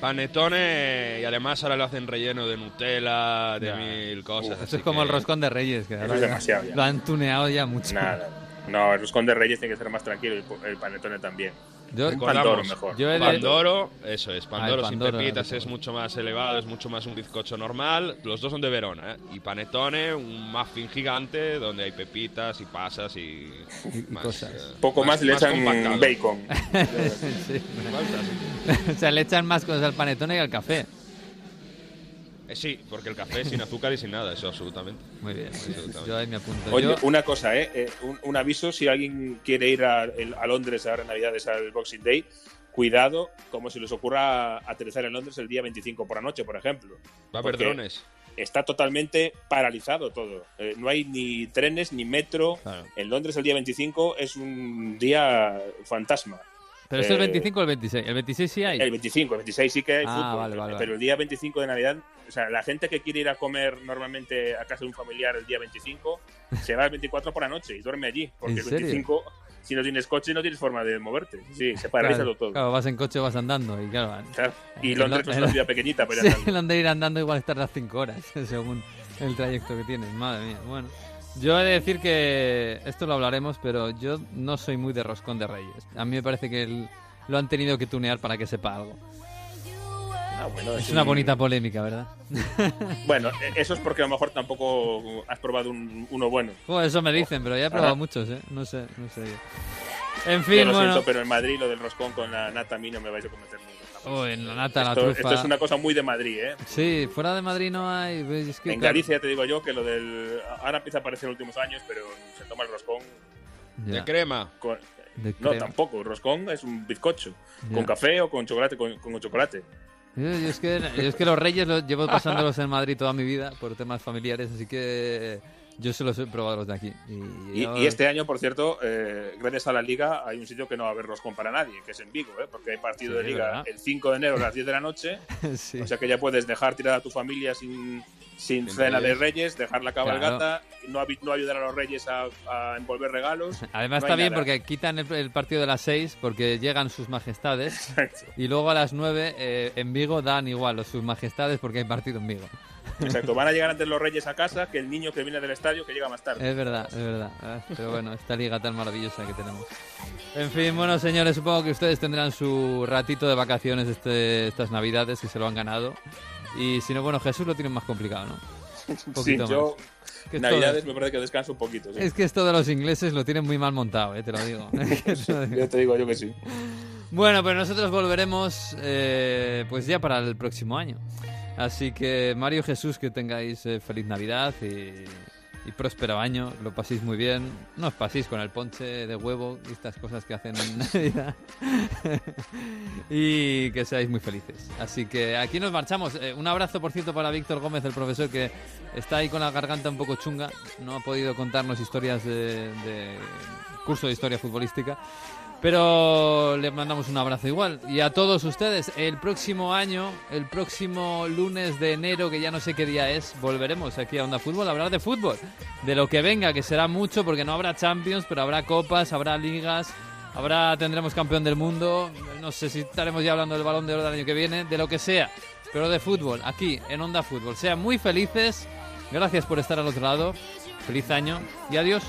Panetone y además ahora lo hacen relleno de Nutella, de mil cosas. Eso así es como que- el roscón de Reyes, que ahora es demasiado ya. lo han tuneado ya mucho. Nada. No, el roscón de Reyes tiene que ser más tranquilo y el panetone también. Yo- Pandoro Recordamos, mejor. yo he de- Pandoro, eso es, Pandoro Ah, sin pepitas es mucho más elevado, es mucho más un bizcocho normal. Los dos son de Verona, ¿eh? Y Panetone, un muffin gigante donde hay pepitas y pasas y, más, cosas. eh, Poco más, le echan compactado. bacon. Sí. o sea, le echan más cosas al panetone que al café. Eh, sí, porque el café es sin azúcar y sin nada, eso absolutamente. Muy bien, muy bien. Absolutamente. Yo ahí me apunto. Oye, Yo- una cosa, ¿eh? Eh, un, un aviso, si alguien quiere ir a, el- a Londres ahora en Navidades al Boxing Day, cuidado, como si les ocurra aterrizar en Londres el día 25 por la noche, por ejemplo. Va a haber drones. Está totalmente paralizado todo. Eh, no hay ni trenes ni metro. En Londres el día 25 es un día fantasma. Pero es el Eh, 25 o el 26. El 26 sí hay. El 25, el 26 sí que hay Ah, fútbol, vale, vale, pero vale. el día 25 de Navidad, o sea, la gente que quiere ir a comer normalmente a casa de un familiar el día 25, se va el 24 por la noche y duerme allí, porque ¿En el serio? 25, si no tienes coche, no tienes forma de moverte. Sí, se paraliza claro, todo. claro, vas en coche vas andando. Y claro, Claro. Y Londres Lo- es una ciudad pequeñita, pero Sí, en Londres ir andando igual tardas 5 horas, según el trayecto que tienes. Madre mía. Bueno, yo he de decir que esto lo hablaremos, pero yo no soy muy de roscón de reyes. A mí me parece que el- lo han tenido que tunear para que sepa algo. Ah, bueno, Es una un- bonita polémica, ¿verdad? Bueno, eso es porque a lo mejor tampoco has probado un- uno bueno. Pues eso me dicen, pero ya he probado Ajá. muchos, ¿eh? No sé, no sé yo. En Yo fin, lo bueno. siento, pero en Madrid lo del roscón con la nata a mí no me vais a cometer nunca. Oh, en la nata, la esto, trufa. esto es una cosa muy de Madrid, ¿eh? Sí, fuera de Madrid no hay. es que, En claro, Galicia te digo yo que lo del. Ahora empieza a aparecer en los últimos años, pero se toma el roscón. Ya. De crema. con- De no, crema. tampoco. El roscón es un bizcocho. Ya. Con café o con chocolate. Con, con chocolate. Yo, yo es que, yo es que los reyes los llevo pasándolos en Madrid toda mi vida por temas familiares, así que yo solo he probado los de aquí. Y, Y, yo- y este año, por cierto, eh, gracias a la liga, hay un sitio que no va a haber roscón para nadie, que es en Vigo, ¿eh? porque hay partido Sí, de liga ¿verdad? el 5 de enero a las 10 de la noche. Sí. O sea que ya puedes dejar tirada a tu familia sin, sin cena de reyes. dejar la cabalgata, no, avi- no ayudar a los reyes a, a envolver regalos. Además no está bien nada. porque quitan el, el partido de las 6 porque llegan sus majestades y luego a las 9 eh, en Vigo dan igual los sus majestades porque hay partido en Vigo. Exacto, van a llegar antes los reyes a casa que el niño que viene del estadio que llega más tarde. Es verdad, es verdad. Ah, Pero bueno, esta liga tan maravillosa que tenemos. En fin, bueno, señores, supongo que ustedes tendrán su ratito de vacaciones este, estas navidades que se lo han ganado. Y si no, bueno, Jesús lo tiene más complicado, ¿no? Un Sí, poquito yo más. Que Navidades todo- me parece que descanso un poquito. sí. Es que esto de los ingleses lo tienen muy mal montado, eh, te lo digo. Ya te digo yo que sí. Bueno, pues nosotros volveremos eh, pues ya para el próximo año. Así que Mario Jesús, que tengáis eh, feliz Navidad y, y próspero año, lo paséis muy bien. No os paséis con el ponche de huevo y estas cosas que hacen en Navidad. y que seáis muy felices. Así que aquí nos marchamos. Eh, un abrazo, por cierto, para Víctor Gómez, el profesor, que está ahí con la garganta un poco chunga. No ha podido contarnos historias de, de curso de historia futbolística. Pero le mandamos un abrazo igual. Y a todos ustedes, el próximo año, el próximo lunes de enero, que ya no sé qué día es, volveremos aquí a Onda Fútbol a hablar de fútbol. De lo que venga, que será mucho, porque no habrá Champions, pero habrá copas, habrá ligas, habrá tendremos campeón del mundo. No sé si estaremos ya hablando del balón de oro del año que viene, de lo que sea. Pero de fútbol, aquí en Onda Fútbol. Sean muy felices. Gracias por estar al otro lado. Feliz año y adiós.